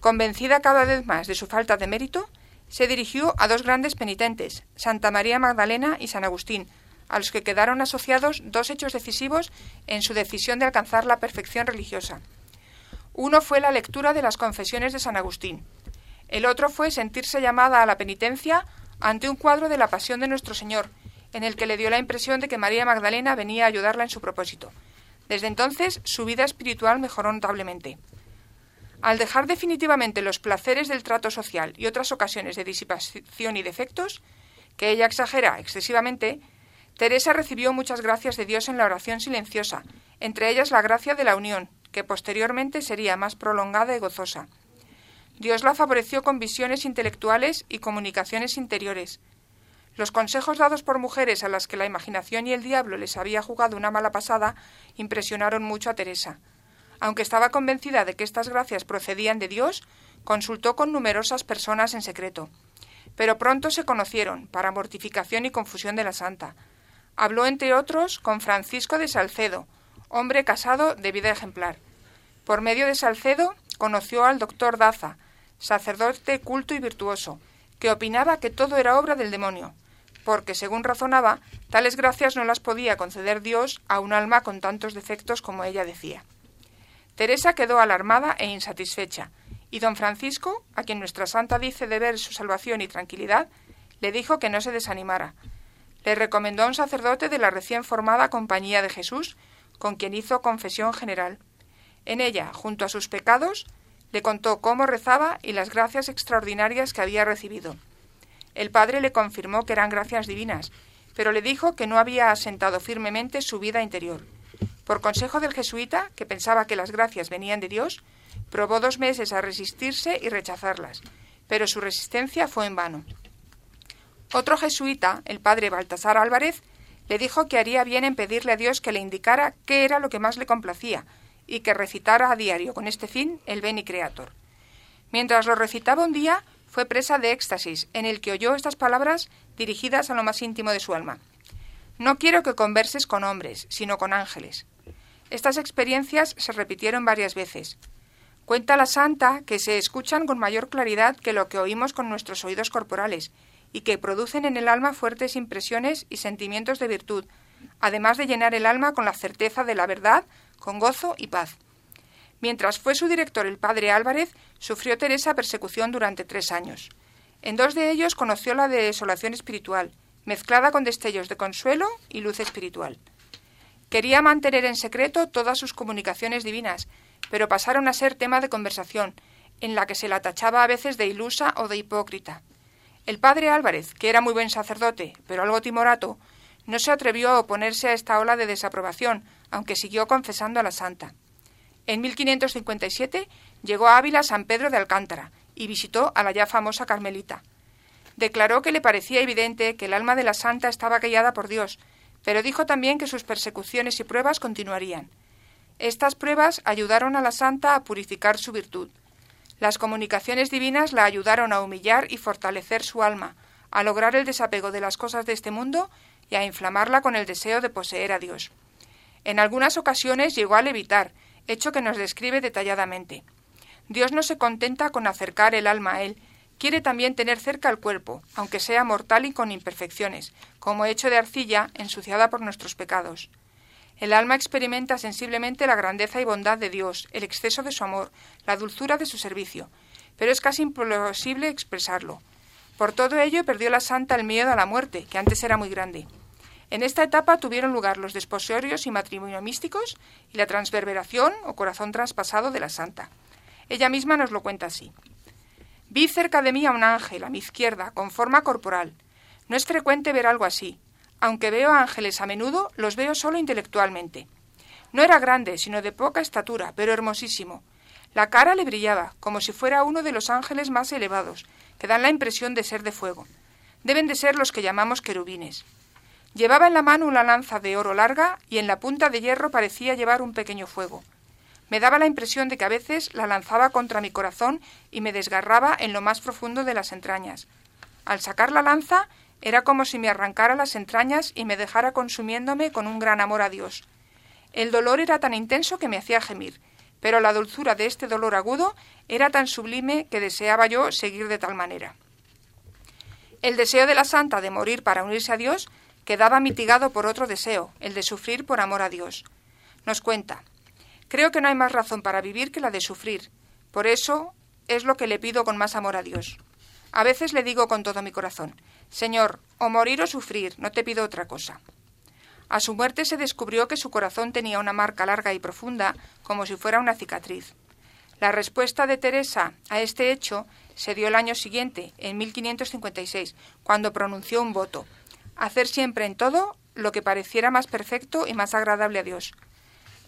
Convencida cada vez más de su falta de mérito, se dirigió a dos grandes penitentes, Santa María Magdalena y San Agustín, a los que quedaron asociados dos hechos decisivos en su decisión de alcanzar la perfección religiosa. Uno fue la lectura de las confesiones de San Agustín. El otro fue sentirse llamada a la penitencia ante un cuadro de la Pasión de nuestro Señor, en el que le dio la impresión de que María Magdalena venía a ayudarla en su propósito. Desde entonces su vida espiritual mejoró notablemente. Al dejar definitivamente los placeres del trato social y otras ocasiones de disipación y defectos, que ella exagera excesivamente, Teresa recibió muchas gracias de Dios en la oración silenciosa, entre ellas la gracia de la unión, que posteriormente sería más prolongada y gozosa. Dios la favoreció con visiones intelectuales y comunicaciones interiores. Los consejos dados por mujeres a las que la imaginación y el diablo les había jugado una mala pasada impresionaron mucho a Teresa. Aunque estaba convencida de que estas gracias procedían de Dios, consultó con numerosas personas en secreto. Pero pronto se conocieron, para mortificación y confusión de la santa. Habló, entre otros, con Francisco de Salcedo, hombre casado de vida ejemplar. Por medio de Salcedo conoció al doctor Daza, sacerdote culto y virtuoso, que opinaba que todo era obra del demonio, porque, según razonaba, tales gracias no las podía conceder Dios a un alma con tantos defectos como ella decía. Teresa quedó alarmada e insatisfecha, y don Francisco, a quien nuestra santa dice deber su salvación y tranquilidad, le dijo que no se desanimara. Le recomendó a un sacerdote de la recién formada Compañía de Jesús, con quien hizo confesión general. En ella, junto a sus pecados, le contó cómo rezaba y las gracias extraordinarias que había recibido. El padre le confirmó que eran gracias divinas, pero le dijo que no había asentado firmemente su vida interior. Por consejo del jesuita, que pensaba que las gracias venían de Dios, probó dos meses a resistirse y rechazarlas, pero su resistencia fue en vano. Otro jesuita, el padre Baltasar Álvarez, le dijo que haría bien en pedirle a Dios que le indicara qué era lo que más le complacía, y que recitara a diario con este fin el Beni Creator. Mientras lo recitaba un día, fue presa de éxtasis, en el que oyó estas palabras dirigidas a lo más íntimo de su alma. No quiero que converses con hombres, sino con ángeles. Estas experiencias se repitieron varias veces. Cuenta la santa que se escuchan con mayor claridad que lo que oímos con nuestros oídos corporales, y que producen en el alma fuertes impresiones y sentimientos de virtud, además de llenar el alma con la certeza de la verdad, con gozo y paz. Mientras fue su director el padre Álvarez, sufrió Teresa persecución durante tres años. En dos de ellos conoció la desolación espiritual, mezclada con destellos de consuelo y luz espiritual. Quería mantener en secreto todas sus comunicaciones divinas, pero pasaron a ser tema de conversación, en la que se la tachaba a veces de ilusa o de hipócrita. El padre Álvarez, que era muy buen sacerdote, pero algo timorato, no se atrevió a oponerse a esta ola de desaprobación, aunque siguió confesando a la santa. En 1557 llegó a Ávila San Pedro de Alcántara y visitó a la ya famosa Carmelita. Declaró que le parecía evidente que el alma de la santa estaba guiada por Dios, pero dijo también que sus persecuciones y pruebas continuarían. Estas pruebas ayudaron a la santa a purificar su virtud. Las comunicaciones divinas la ayudaron a humillar y fortalecer su alma, a lograr el desapego de las cosas de este mundo y a inflamarla con el deseo de poseer a Dios. En algunas ocasiones llegó a levitar, hecho que nos describe detalladamente. Dios no se contenta con acercar el alma a Él, quiere también tener cerca el cuerpo, aunque sea mortal y con imperfecciones, como hecho de arcilla ensuciada por nuestros pecados. El alma experimenta sensiblemente la grandeza y bondad de Dios, el exceso de su amor, la dulzura de su servicio, pero es casi imposible expresarlo. Por todo ello perdió la santa el miedo a la muerte, que antes era muy grande. En esta etapa tuvieron lugar los desposorios y matrimonio místicos y la transverberación o corazón traspasado de la santa. Ella misma nos lo cuenta así. Vi cerca de mí a un ángel, a mi izquierda, con forma corporal. No es frecuente ver algo así. Aunque veo ángeles a menudo, los veo solo intelectualmente. No era grande, sino de poca estatura, pero hermosísimo. La cara le brillaba, como si fuera uno de los ángeles más elevados, que dan la impresión de ser de fuego. Deben de ser los que llamamos querubines. Llevaba en la mano una lanza de oro larga y en la punta de hierro parecía llevar un pequeño fuego. Me daba la impresión de que a veces la lanzaba contra mi corazón y me desgarraba en lo más profundo de las entrañas. Al sacar la lanza era como si me arrancara las entrañas y me dejara consumiéndome con un gran amor a Dios. El dolor era tan intenso que me hacía gemir, pero la dulzura de este dolor agudo era tan sublime que deseaba yo seguir de tal manera. El deseo de la santa de morir para unirse a Dios quedaba mitigado por otro deseo, el de sufrir por amor a Dios. Nos cuenta, creo que no hay más razón para vivir que la de sufrir. Por eso es lo que le pido con más amor a Dios. A veces le digo con todo mi corazón, Señor, o morir o sufrir, no te pido otra cosa. A su muerte se descubrió que su corazón tenía una marca larga y profunda, como si fuera una cicatriz. La respuesta de Teresa a este hecho se dio el año siguiente, en 1556, cuando pronunció un voto, hacer siempre en todo lo que pareciera más perfecto y más agradable a Dios.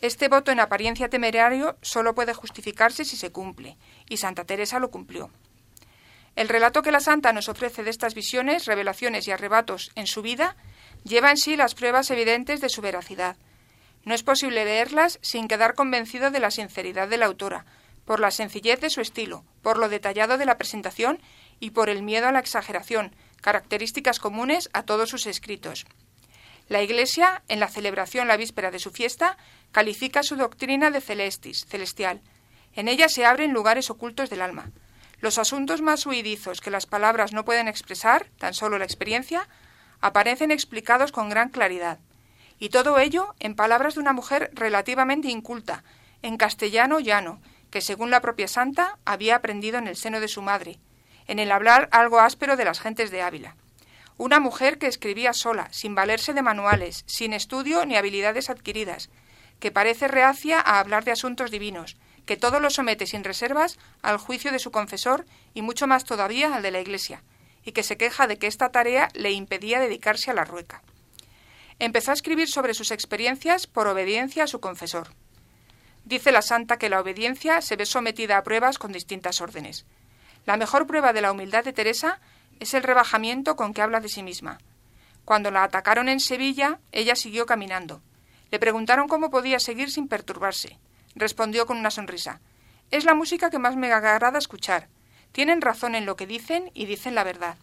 Este voto en apariencia temerario solo puede justificarse si se cumple, y Santa Teresa lo cumplió. El relato que la Santa nos ofrece de estas visiones, revelaciones y arrebatos en su vida lleva en sí las pruebas evidentes de su veracidad. No es posible leerlas sin quedar convencido de la sinceridad de la autora, por la sencillez de su estilo, por lo detallado de la presentación y por el miedo a la exageración, características comunes a todos sus escritos. La Iglesia, en la celebración la víspera de su fiesta, califica su doctrina de celestis, celestial. En ella se abren lugares ocultos del alma. Los asuntos más huidizos que las palabras no pueden expresar, tan solo la experiencia, aparecen explicados con gran claridad. Y todo ello en palabras de una mujer relativamente inculta, en castellano llano, que según la propia santa había aprendido en el seno de su madre, en el hablar algo áspero de las gentes de Ávila. Una mujer que escribía sola, sin valerse de manuales, sin estudio ni habilidades adquiridas, que parece reacia a hablar de asuntos divinos, que todo lo somete sin reservas al juicio de su confesor y mucho más todavía al de la Iglesia, y que se queja de que esta tarea le impedía dedicarse a la rueca. Empezó a escribir sobre sus experiencias por obediencia a su confesor. Dice la santa que la obediencia se ve sometida a pruebas con distintas órdenes. La mejor prueba de la humildad de Teresa es el rebajamiento con que habla de sí misma. Cuando la atacaron en Sevilla, ella siguió caminando. Le preguntaron cómo podía seguir sin perturbarse. Respondió con una sonrisa. Es la música que más me agrada escuchar. Tienen razón en lo que dicen y dicen la verdad.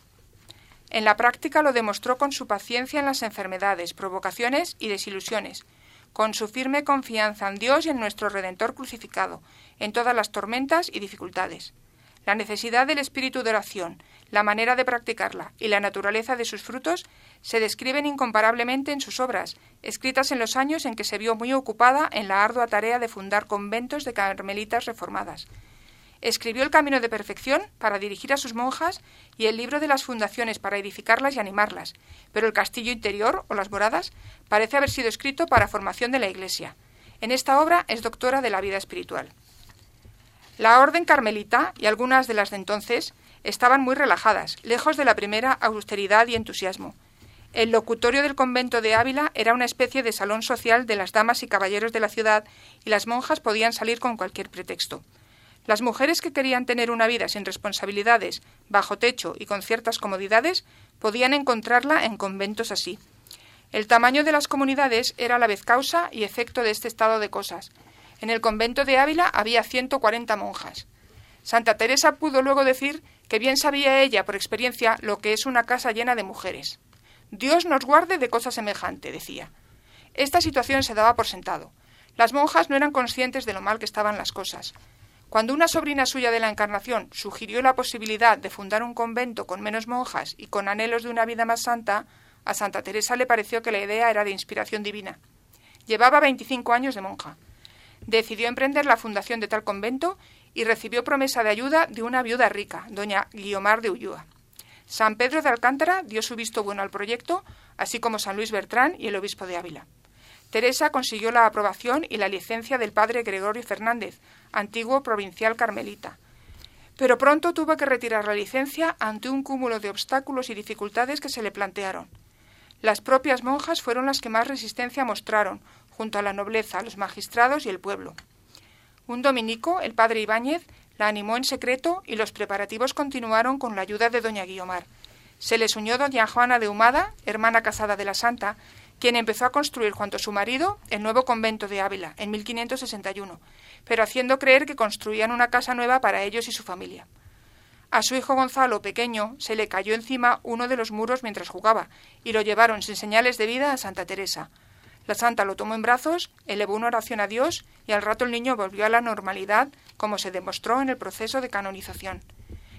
En la práctica lo demostró con su paciencia en las enfermedades, provocaciones y desilusiones, con su firme confianza en Dios y en nuestro Redentor crucificado, en todas las tormentas y dificultades. La necesidad del espíritu de oración, la manera de practicarla y la naturaleza de sus frutos se describen incomparablemente en sus obras, escritas en los años en que se vio muy ocupada en la ardua tarea de fundar conventos de carmelitas reformadas. Escribió El Camino de Perfección para dirigir a sus monjas y el libro de las fundaciones para edificarlas y animarlas, pero el castillo interior o las moradas parece haber sido escrito para formación de la Iglesia. En esta obra es doctora de la vida espiritual. La orden carmelita y algunas de las de entonces estaban muy relajadas, lejos de la primera austeridad y entusiasmo. El locutorio del convento de Ávila era una especie de salón social de las damas y caballeros de la ciudad y las monjas podían salir con cualquier pretexto. Las mujeres que querían tener una vida sin responsabilidades, bajo techo y con ciertas comodidades, podían encontrarla en conventos así. El tamaño de las comunidades era a la vez causa y efecto de este estado de cosas. En el convento de Ávila había 140 monjas. Santa Teresa pudo luego decir que bien sabía ella por experiencia lo que es una casa llena de mujeres. Dios nos guarde de cosa semejante, decía. Esta situación se daba por sentado. Las monjas no eran conscientes de lo mal que estaban las cosas. Cuando una sobrina suya de la Encarnación sugirió la posibilidad de fundar un convento con menos monjas y con anhelos de una vida más santa, a Santa Teresa le pareció que la idea era de inspiración divina. Llevaba 25 años de monja decidió emprender la fundación de tal convento y recibió promesa de ayuda de una viuda rica, doña Guiomar de Ulloa. San Pedro de Alcántara dio su visto bueno al proyecto, así como San Luis Bertrán y el obispo de Ávila. Teresa consiguió la aprobación y la licencia del padre Gregorio Fernández, antiguo provincial carmelita. Pero pronto tuvo que retirar la licencia ante un cúmulo de obstáculos y dificultades que se le plantearon. Las propias monjas fueron las que más resistencia mostraron, junto a la nobleza, los magistrados y el pueblo. Un dominico, el padre Ibáñez, la animó en secreto y los preparativos continuaron con la ayuda de doña Guiomar. Se les unió doña Juana de Humada, hermana casada de la santa, quien empezó a construir junto a su marido el nuevo convento de Ávila en 1561, pero haciendo creer que construían una casa nueva para ellos y su familia. A su hijo Gonzalo, pequeño, se le cayó encima uno de los muros mientras jugaba, y lo llevaron sin señales de vida a Santa Teresa. La santa lo tomó en brazos, elevó una oración a Dios y al rato el niño volvió a la normalidad, como se demostró en el proceso de canonización.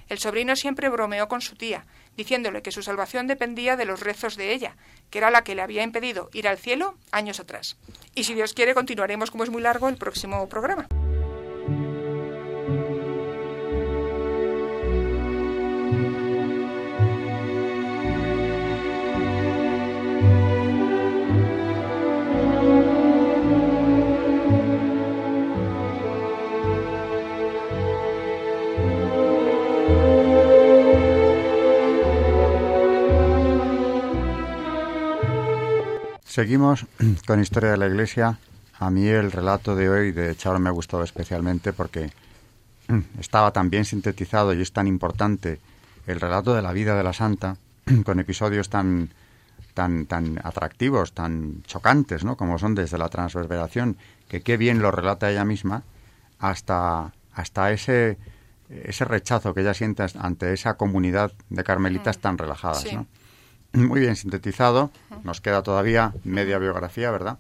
El sobrino siempre bromeó con su tía, diciéndole que su salvación dependía de los rezos de ella, que era la que le había impedido ir al cielo años atrás. Y si Dios quiere, continuaremos, como es muy largo, el próximo programa. Seguimos con Historia de la Iglesia. A mí el relato de hoy de Charo me ha gustado especialmente porque estaba tan bien sintetizado y es tan importante el relato de la vida de la santa con episodios tan tan tan atractivos, tan chocantes, ¿no? Como son desde la transverberación, que qué bien lo relata ella misma, hasta hasta ese ese rechazo que ella siente ante esa comunidad de carmelitas mm. tan relajadas, ¿no? Muy bien sintetizado. Nos queda todavía media biografía, ¿verdad?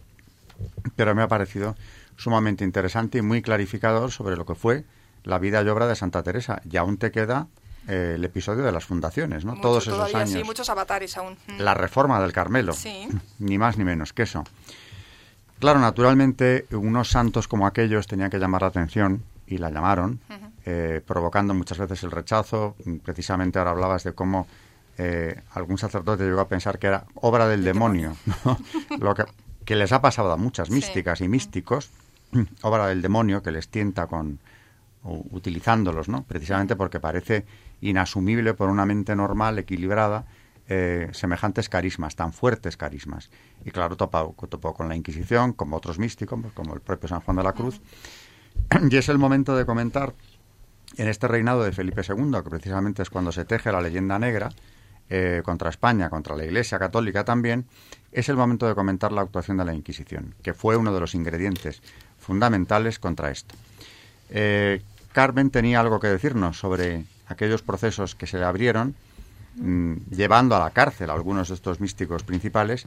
Pero me ha parecido sumamente interesante y muy clarificador sobre lo que fue la vida y obra de Santa Teresa. Y aún te queda eh, el episodio de las fundaciones, ¿no? Todos esos años. Sí, muchos avatares aún. La reforma del Carmelo. Ni más ni menos que eso. Claro, naturalmente, unos santos como aquellos tenían que llamar la atención y la llamaron, eh, provocando muchas veces el rechazo. Precisamente ahora hablabas de cómo eh, algún sacerdote llegó a pensar que era obra del demonio, lo que, que, les ha pasado a muchas místicas y místicos, obra del demonio que les tienta con utilizándolos, ¿no? Precisamente porque parece inasumible por una mente normal, equilibrada, eh, semejantes carismas, tan fuertes carismas. Y claro, topó, topó con la Inquisición, como otros místicos, como el propio San Juan de la Cruz. Y es el momento de comentar en este reinado de Felipe II, que precisamente es cuando se teje la leyenda negra eh, contra España, contra la Iglesia Católica también, es el momento de comentar la actuación de la Inquisición, que fue uno de los ingredientes fundamentales contra esto. Eh, Carmen tenía algo que decirnos sobre aquellos procesos que se le abrieron, mm, llevando a la cárcel a algunos de estos místicos principales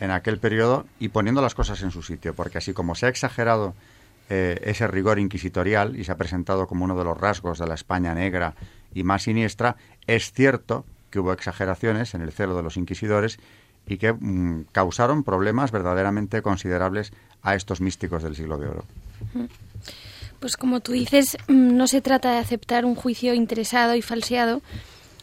en aquel periodo y poniendo las cosas en su sitio, porque así como se ha exagerado eh, ese rigor inquisitorial y se ha presentado como uno de los rasgos de la España negra y más siniestra, es cierto que hubo exageraciones en el celo de los inquisidores y que mm, causaron problemas verdaderamente considerables a estos místicos del siglo de oro. Pues como tú dices, mm, no se trata de aceptar un juicio interesado y falseado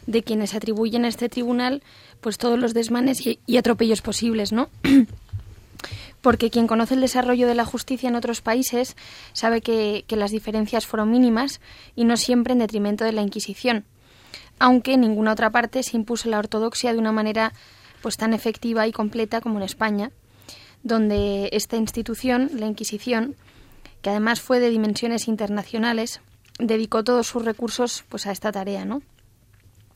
de quienes atribuyen a este tribunal pues todos los desmanes y, atropellos posibles, ¿no? Porque quien conoce el desarrollo de la justicia en otros países sabe que, que las diferencias fueron mínimas y no siempre en detrimento de la Inquisición, aunque en ninguna otra parte se impuso la ortodoxia de una manera pues tan efectiva y completa como en España, donde esta institución, la Inquisición, que además fue de dimensiones internacionales, dedicó todos sus recursos pues a esta tarea, ¿no?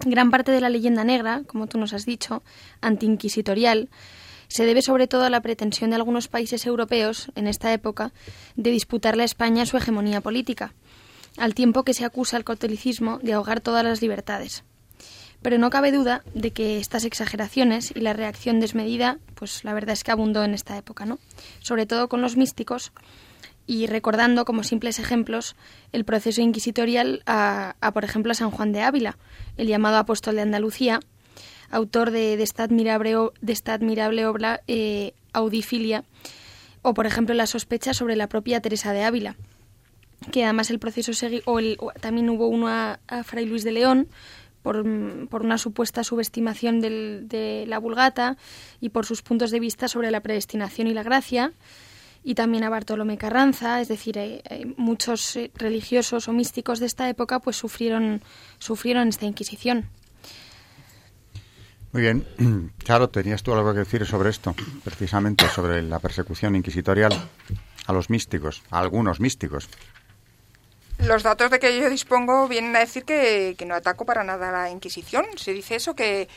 Gran parte de la leyenda negra, como tú nos has dicho, antiinquisitorial, se debe sobre todo a la pretensión de algunos países europeos en esta época de disputarle a España su hegemonía política, al tiempo que se acusa al catolicismo de ahogar todas las libertades. Pero no cabe duda de que estas exageraciones y la reacción desmedida, pues la verdad es que abundó en esta época, ¿no? Sobre todo con los místicos, y recordando como simples ejemplos el proceso inquisitorial a, por ejemplo, a San Juan de Ávila, el llamado apóstol de Andalucía, autor de, esta, admirable, de esta admirable obra eh, Audifilia, o por ejemplo la sospecha sobre la propia Teresa de Ávila, que además el proceso o, también hubo uno a, Fray Luis de León, por, por, una supuesta subestimación de la Vulgata y por sus puntos de vista sobre la predestinación y la gracia, y también a Bartolomé Carranza, es decir, eh, eh, muchos eh, religiosos o místicos de esta época pues sufrieron, sufrieron esta Inquisición. Muy bien. Claro, tenías tú algo que decir sobre esto, precisamente sobre la persecución inquisitorial a los místicos, a algunos místicos. Los datos de que yo dispongo vienen a decir que, que no ataco para nada a la Inquisición. Se dice eso, que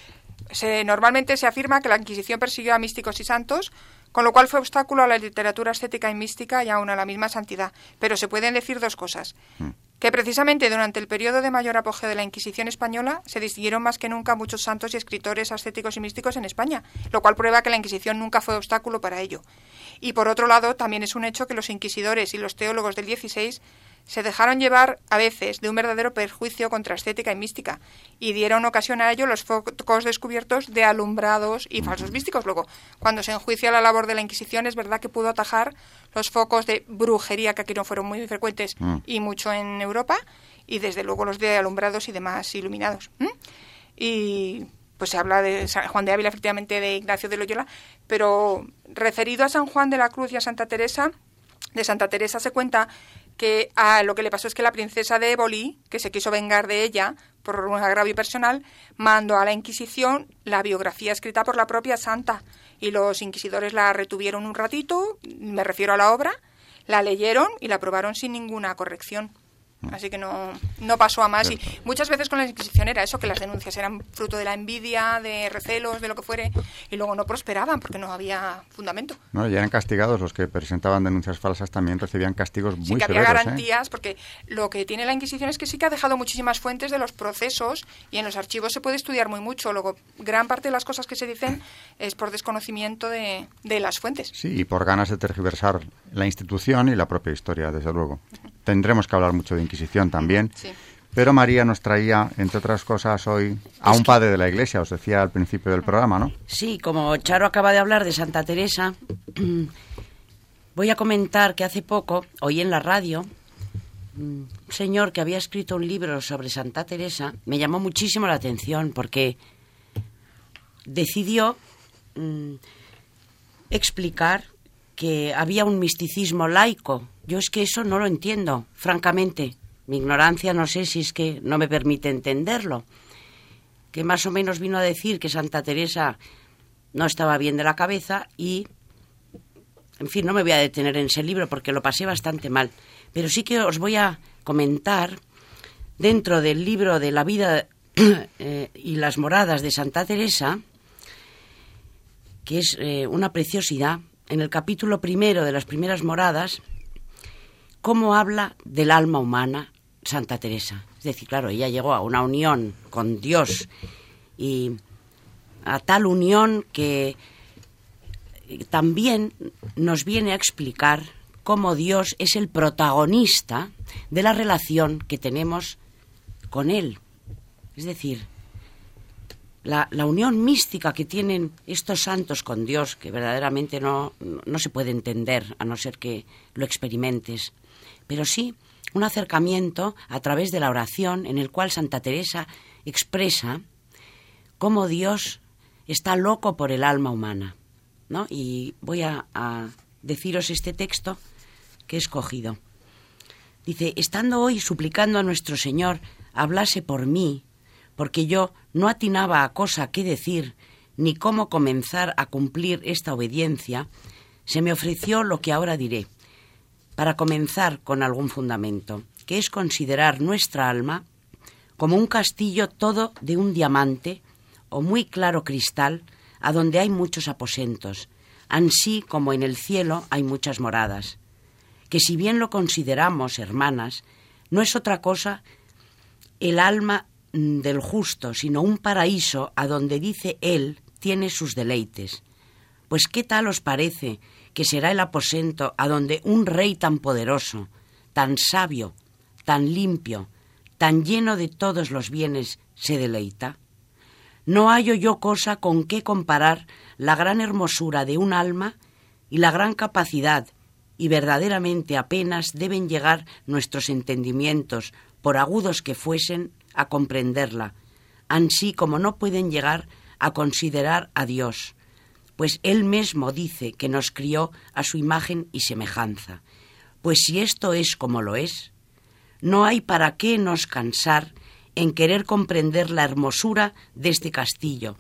se, normalmente se afirma que la Inquisición persiguió a místicos y santos con lo cual fue obstáculo a la literatura estética y mística y aún a la misma santidad. Pero se pueden decir dos cosas. Mm. Que precisamente durante el periodo de mayor apogeo de la Inquisición española se distinguieron más que nunca muchos santos y escritores ascéticos y místicos en España, lo cual prueba que la Inquisición nunca fue obstáculo para ello. Y por otro lado, también es un hecho que los inquisidores y los teólogos del XVI se dejaron llevar a veces de un verdadero perjuicio contra estética y mística y dieron ocasión a ello los focos descubiertos de alumbrados y falsos místicos. Luego, cuando se enjuicia la labor de la Inquisición, es verdad que pudo atajar los focos de brujería, que aquí no fueron muy frecuentes mm. y mucho en Europa, y desde luego los de alumbrados y demás iluminados. Y pues se habla de San Juan de Ávila, efectivamente, de Ignacio de Loyola, pero referido a San Juan de la Cruz y a Santa Teresa, de Santa Teresa se cuenta que a lo que le pasó es que la princesa de Éboli, que se quiso vengar de ella por un agravio personal, mandó a la Inquisición la biografía escrita por la propia santa y los inquisidores la retuvieron un ratito, me refiero a la obra, la leyeron y la aprobaron sin ninguna corrección. Así que no, no pasó a más. Y muchas veces con la Inquisición era eso, que las denuncias eran fruto de la envidia, de recelos, de lo que fuere, y luego no prosperaban porque no había fundamento. No, y eran castigados los que presentaban denuncias falsas, también recibían castigos muy sí que había ¿eh? garantías, porque lo que tiene la Inquisición es que sí que ha dejado muchísimas fuentes de los procesos y en los archivos se puede estudiar muy mucho. Luego, gran parte de las cosas que se dicen es por desconocimiento de, de las fuentes. Sí, y por ganas de tergiversar la institución y la propia historia, desde luego. Tendremos que hablar mucho de Inquisición también. Pero María nos traía, entre otras cosas, hoy a un padre de la Iglesia, os decía al principio del programa, ¿no? Sí, como Charo acaba de hablar de Santa Teresa, voy a comentar que hace poco oí en la radio un señor que había escrito un libro sobre Santa Teresa, me llamó muchísimo la atención porque decidió mm, explicar que había un misticismo laico. Yo es que eso no lo entiendo, francamente. Mi ignorancia no sé si es que no me permite entenderlo. Que más o menos vino a decir que Santa Teresa no estaba bien de la cabeza y, en fin, no me voy a detener en ese libro porque lo pasé bastante mal. Pero sí que os voy a comentar, dentro del libro de la vida eh, y las moradas de Santa Teresa, que es eh, una preciosidad, en el capítulo primero de las primeras moradas, cómo habla del alma humana Santa Teresa. Es decir, claro, ella llegó a una unión con Dios y a tal unión que también nos viene a explicar cómo Dios es el protagonista de la relación que tenemos con Él. Es decir, la, unión mística que tienen estos santos con Dios, que verdaderamente no, no se puede entender a no ser que lo experimentes, pero sí un acercamiento a través de la oración en el cual Santa Teresa expresa cómo Dios está loco por el alma humana. ¿no? Y voy a, a deciros este texto que he escogido. Dice, estando hoy suplicando a nuestro Señor hablase por mí, porque yo no atinaba a cosa que decir, ni cómo comenzar a cumplir esta obediencia, se me ofreció lo que ahora diré, para comenzar con algún fundamento, que es considerar nuestra alma como un castillo todo de un diamante o muy claro cristal, a donde hay muchos aposentos, ansí como en el cielo hay muchas moradas, que si bien lo consideramos, hermanas, no es otra cosa el alma Mm, del justo, sino un paraíso a donde dice él tiene sus deleites. Pues qué tal os parece que será el aposento a donde un rey tan poderoso, tan sabio, tan limpio, tan lleno de todos los bienes se deleita? No hallo yo cosa con qué comparar la gran hermosura de un alma y la gran capacidad, y verdaderamente apenas deben llegar nuestros entendimientos, por agudos que fuesen, a comprenderla, ansí como no pueden llegar a considerar a Dios, pues Él mismo dice que nos crió a su imagen y semejanza. Pues si esto es como lo es, no hay para qué nos cansar en querer comprender la hermosura de este castillo,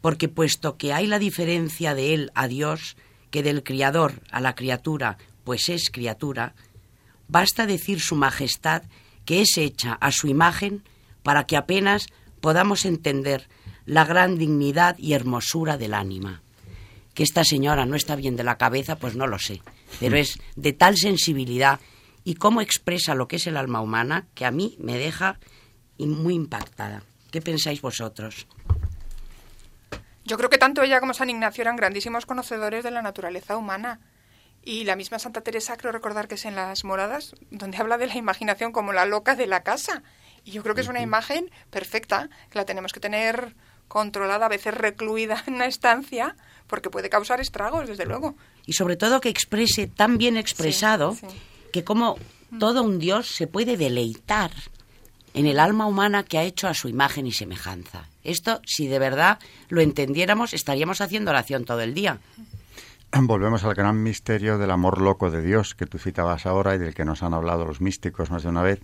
porque puesto que hay la diferencia de Él a Dios, que del Criador a la criatura, pues es criatura, basta decir su majestad que es hecha a su imagen para que apenas podamos entender la gran dignidad y hermosura del ánima. Que esta señora no está bien de la cabeza, pues no lo sé, pero es de tal sensibilidad y cómo expresa lo que es el alma humana que a mí me deja muy impactada. ¿Qué pensáis vosotros? Yo creo que tanto ella como San Ignacio eran grandísimos conocedores de la naturaleza humana. Y la misma Santa Teresa, creo recordar que es en las moradas, donde habla de la imaginación como la loca de la casa. Y yo creo que es una imagen perfecta, que la tenemos que tener controlada, a veces recluida en una estancia, porque puede causar estragos, desde luego. Y sobre todo que exprese tan bien expresado que como mm. todo un Dios se puede deleitar en el alma humana que ha hecho a su imagen y semejanza. Esto, si de verdad lo entendiéramos, estaríamos haciendo oración todo el día. Volvemos al gran misterio del amor loco de Dios que tú citabas ahora y del que nos han hablado los místicos más de una vez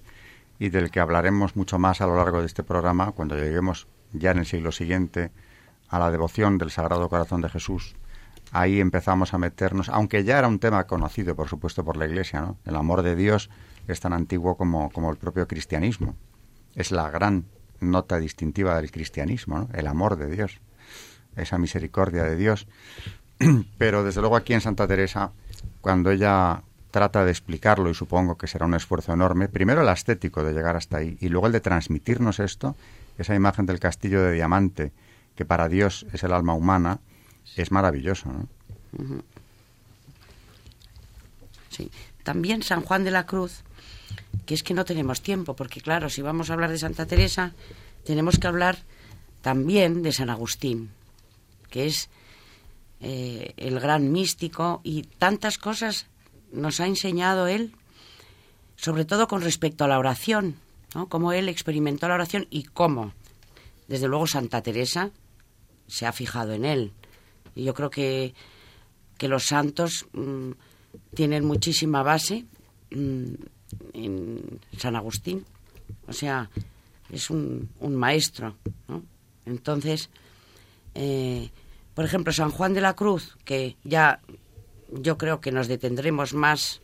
y del que hablaremos mucho más a lo largo de este programa cuando lleguemos ya en el siglo siguiente a la devoción del Sagrado Corazón de Jesús, ahí empezamos a meternos, aunque ya era un tema conocido, por supuesto, por la Iglesia, ¿no? El amor de Dios es tan antiguo como, como el propio cristianismo. Es la gran nota distintiva del cristianismo, ¿no? El amor de Dios, esa misericordia de Dios. Pero desde luego aquí en Santa Teresa, cuando ella trata de explicarlo, y supongo que será un esfuerzo enorme, primero el estético de llegar hasta ahí, y luego el de transmitirnos esto, esa imagen del castillo de diamante, que para Dios es el alma humana, es maravilloso. ¿no? Sí. También San Juan de la Cruz, que es que no tenemos tiempo, porque claro, si vamos a hablar de Santa Teresa, tenemos que hablar también de San Agustín, que es eh, el gran místico y tantas cosas nos ha enseñado él, sobre todo con respecto a la oración, ¿no? cómo él experimentó la oración y cómo, desde luego, Santa Teresa se ha fijado en él. Y yo creo que, que los santos mm, tienen muchísima base mm, en San Agustín. O sea, es un, un maestro. ¿no? Entonces, eh, por ejemplo, San Juan de la Cruz, que ya yo creo que nos detendremos más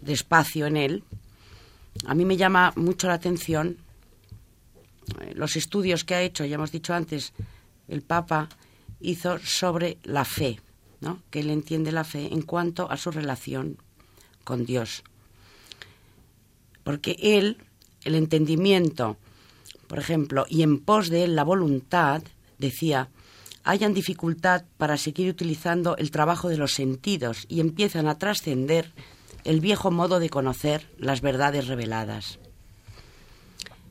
despacio en él, a mí me llama mucho la atención eh, los estudios que ha hecho, ya hemos dicho antes, el Papa hizo sobre la fe, ¿no? que él entiende la fe en cuanto a su relación con Dios. Porque él, el entendimiento, por ejemplo, y en pos de él la voluntad, decía, hayan dificultad para seguir utilizando el trabajo de los sentidos y empiezan a trascender el viejo modo de conocer las verdades reveladas.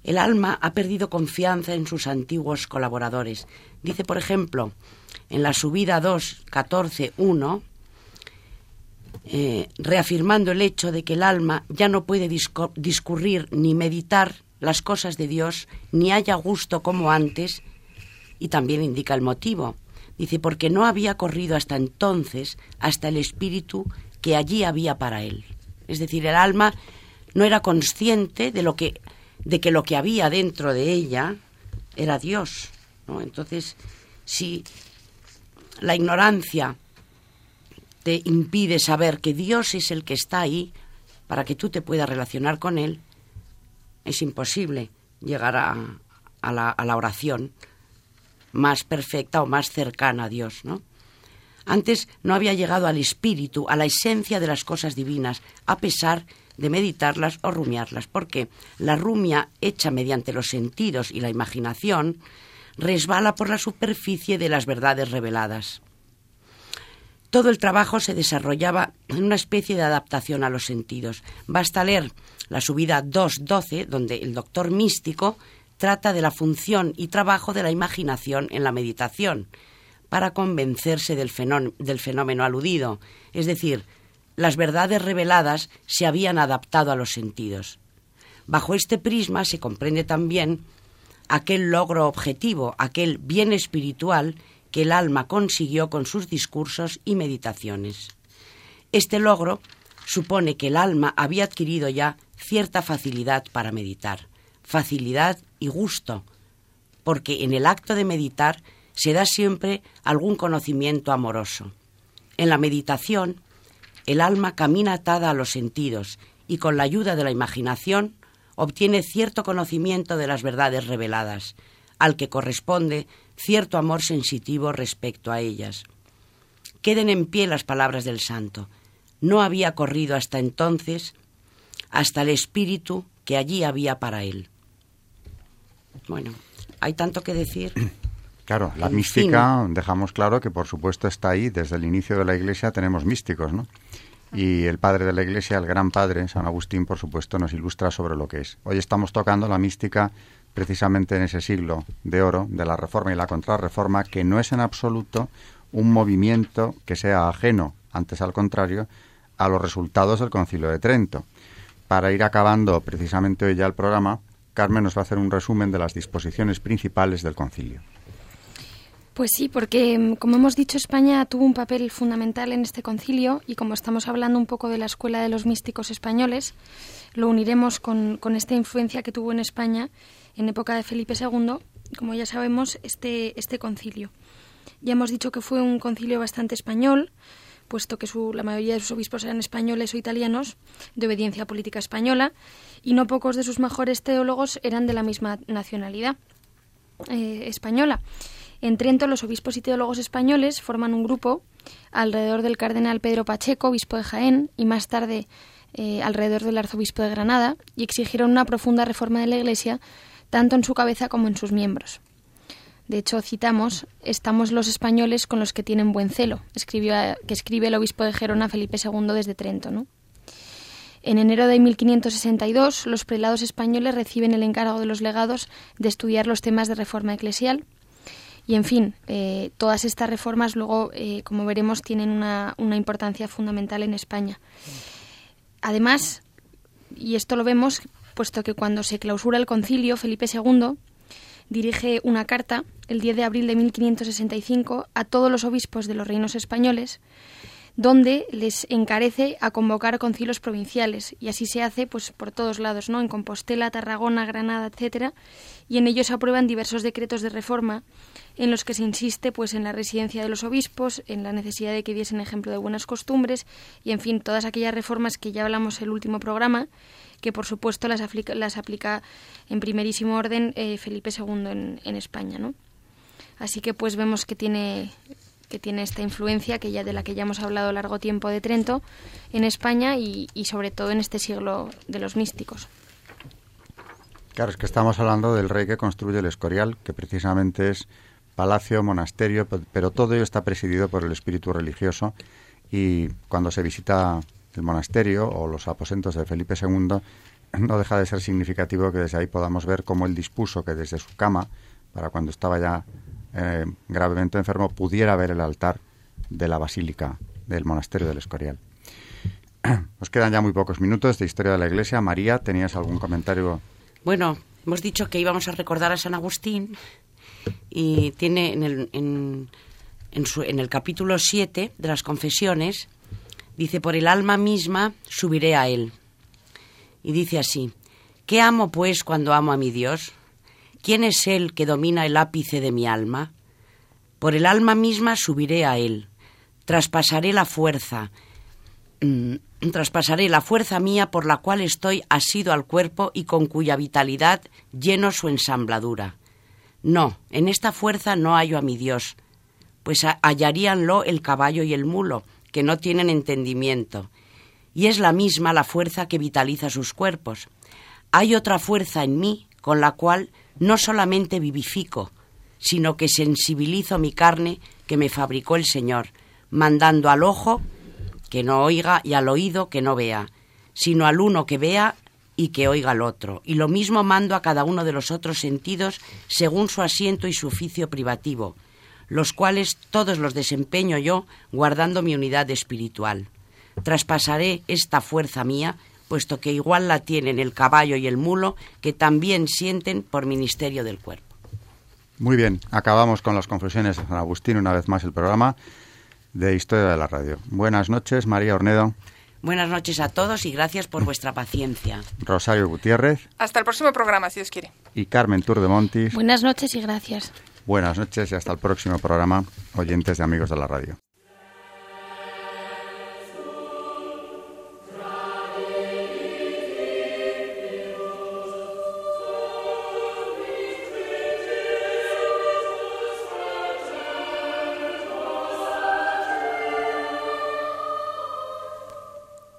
El alma ha perdido confianza en sus antiguos colaboradores. Dice, por ejemplo, en la subida 2, 14, 1, reafirmando el hecho de que el alma ya no puede discurrir ni meditar las cosas de Dios, ni haya gusto como antes, y también indica el motivo. Dice, porque no había corrido hasta entonces hasta el espíritu que allí había para él. Es decir, el alma no era consciente de lo que de que lo que había dentro de ella era Dios, ¿no? Entonces, si la ignorancia te impide saber que Dios es el que está ahí para que tú te puedas relacionar con él, es imposible llegar a, a, la, oración más perfecta o más cercana a Dios, ¿no? Antes no había llegado al espíritu, a la esencia de las cosas divinas, a pesar de meditarlas o rumiarlas, porque la rumia hecha mediante los sentidos y la imaginación resbala por la superficie de las verdades reveladas. Todo el trabajo se desarrollaba en una especie de adaptación a los sentidos. Basta leer la subida 2.12, donde el doctor místico trata de la función y trabajo de la imaginación en la meditación, para convencerse del fenómeno, del fenómeno aludido, es decir, las verdades reveladas se habían adaptado a los sentidos. Bajo este prisma se comprende también aquel logro objetivo, aquel bien espiritual que el alma consiguió con sus discursos y meditaciones. Este logro supone que el alma había adquirido ya cierta facilidad para meditar facilidad y gusto, porque en el acto de meditar se da siempre algún conocimiento amoroso. En la meditación, el alma camina atada a los sentidos y con la ayuda de la imaginación obtiene cierto conocimiento de las verdades reveladas, al que corresponde cierto amor sensitivo respecto a ellas. Queden en pie las palabras del santo. No había corrido hasta entonces hasta el espíritu que allí había para él. Bueno, hay tanto que decir. Claro, la mística, dejamos claro que por supuesto está ahí. Desde el inicio de la Iglesia tenemos místicos, ¿no? Y el padre de la Iglesia, el gran padre, San Agustín, por supuesto, nos ilustra sobre lo que es. Hoy estamos tocando la mística precisamente en ese siglo de oro de la Reforma y la Contrarreforma, que no es en absoluto un movimiento que sea ajeno, antes al contrario, a los resultados del Concilio de Trento. Para ir acabando precisamente hoy ya el programa, Carmen nos va a hacer un resumen de las disposiciones principales del concilio. Pues sí, porque mm, como hemos dicho, España tuvo un papel fundamental en este concilio y como estamos hablando un poco de la escuela de los místicos españoles, lo uniremos con, esta influencia que tuvo en España en época de Felipe II, como ya sabemos, este, este concilio. Ya hemos dicho que fue un concilio bastante español, puesto que la mayoría de sus obispos eran españoles o italianos, de obediencia política española, y no pocos de sus mejores teólogos eran de la misma nacionalidad eh, española. En Trento, los obispos y teólogos españoles forman un grupo alrededor del cardenal Pedro Pacheco, obispo de Jaén, y más tarde eh, alrededor del arzobispo de Granada, y exigieron una profunda reforma de la Iglesia, tanto en su cabeza como en sus miembros. De hecho, citamos, estamos los españoles con los que tienen buen celo, escribió, que escribe el obispo de Gerona Felipe II desde Trento. En enero de 1562, los prelados españoles reciben el encargo de los legados de estudiar los temas de reforma eclesial. Y, en fin, eh, todas estas reformas luego, eh, como veremos, tienen una, una importancia fundamental en España. Además, y esto lo vemos, puesto que cuando se clausura el concilio, Felipe II dirige una carta el 10 de abril de 1565 a todos los obispos de los reinos españoles donde les encarece a convocar concilios provinciales y así se hace pues por todos lados, ¿no? En Compostela, Tarragona, Granada, etcétera, y en ellos aprueban diversos decretos de reforma en los que se insiste pues en la residencia de los obispos, en la necesidad de que diesen ejemplo de buenas costumbres y en fin, todas aquellas reformas que ya hablamos el último programa que por supuesto las aplica, las aplica en primerísimo orden eh, Felipe II en, en España, ¿no? Así que pues vemos que tiene que tiene esta influencia que ya de la que ya hemos hablado largo tiempo de Trento en España y, y sobre todo en este siglo de los místicos. Claro, es que estamos hablando del rey que construye el Escorial, que precisamente es palacio, monasterio, pero todo ello está presidido por el espíritu religioso y cuando se visita el monasterio o los aposentos de Felipe II, no deja de ser significativo que desde ahí podamos ver cómo él dispuso que desde su cama, para cuando estaba ya eh, gravemente enfermo, pudiera ver el altar de la basílica del monasterio del Escorial. Nos quedan ya muy pocos minutos de historia de la Iglesia. María, ¿tenías algún comentario? Bueno, hemos dicho que íbamos a recordar a San Agustín y tiene en el, en, en el capítulo 7 de las confesiones Dice, por el alma misma subiré a él. Y dice así, ¿qué amo pues cuando amo a mi Dios? ¿Quién es él que domina el ápice de mi alma? Por el alma misma subiré a él, traspasaré la fuerza, mm, traspasaré la fuerza mía por la cual estoy asido al cuerpo y con cuya vitalidad lleno su ensambladura. No, en esta fuerza no hallo a mi Dios, pues hallaríanlo el caballo y el mulo, que no tienen entendimiento, y es la misma la fuerza que vitaliza sus cuerpos. Hay otra fuerza en mí con la cual no solamente vivifico, sino que sensibilizo mi carne que me fabricó el Señor, mandando al ojo que no oiga y al oído que no vea, sino al uno que vea y que oiga al otro. Y lo mismo mando a cada uno de los otros sentidos según su asiento y su oficio privativo, los cuales todos los desempeño yo guardando mi unidad espiritual. Traspasaré esta fuerza mía, puesto que igual la tienen el caballo y el mulo, que también sienten por ministerio del cuerpo. Muy bien, acabamos con las confesiones de San Agustín, una vez más el programa de Historia de la Radio. Buenas noches, María Ornedo. Buenas noches a todos y gracias por vuestra paciencia. Rosario Gutiérrez. Hasta el próximo programa, si Dios quiere. Y Carmen Tour de Montis. Buenas noches y gracias. Buenas noches y hasta el próximo programa, oyentes de Amigos de la Radio.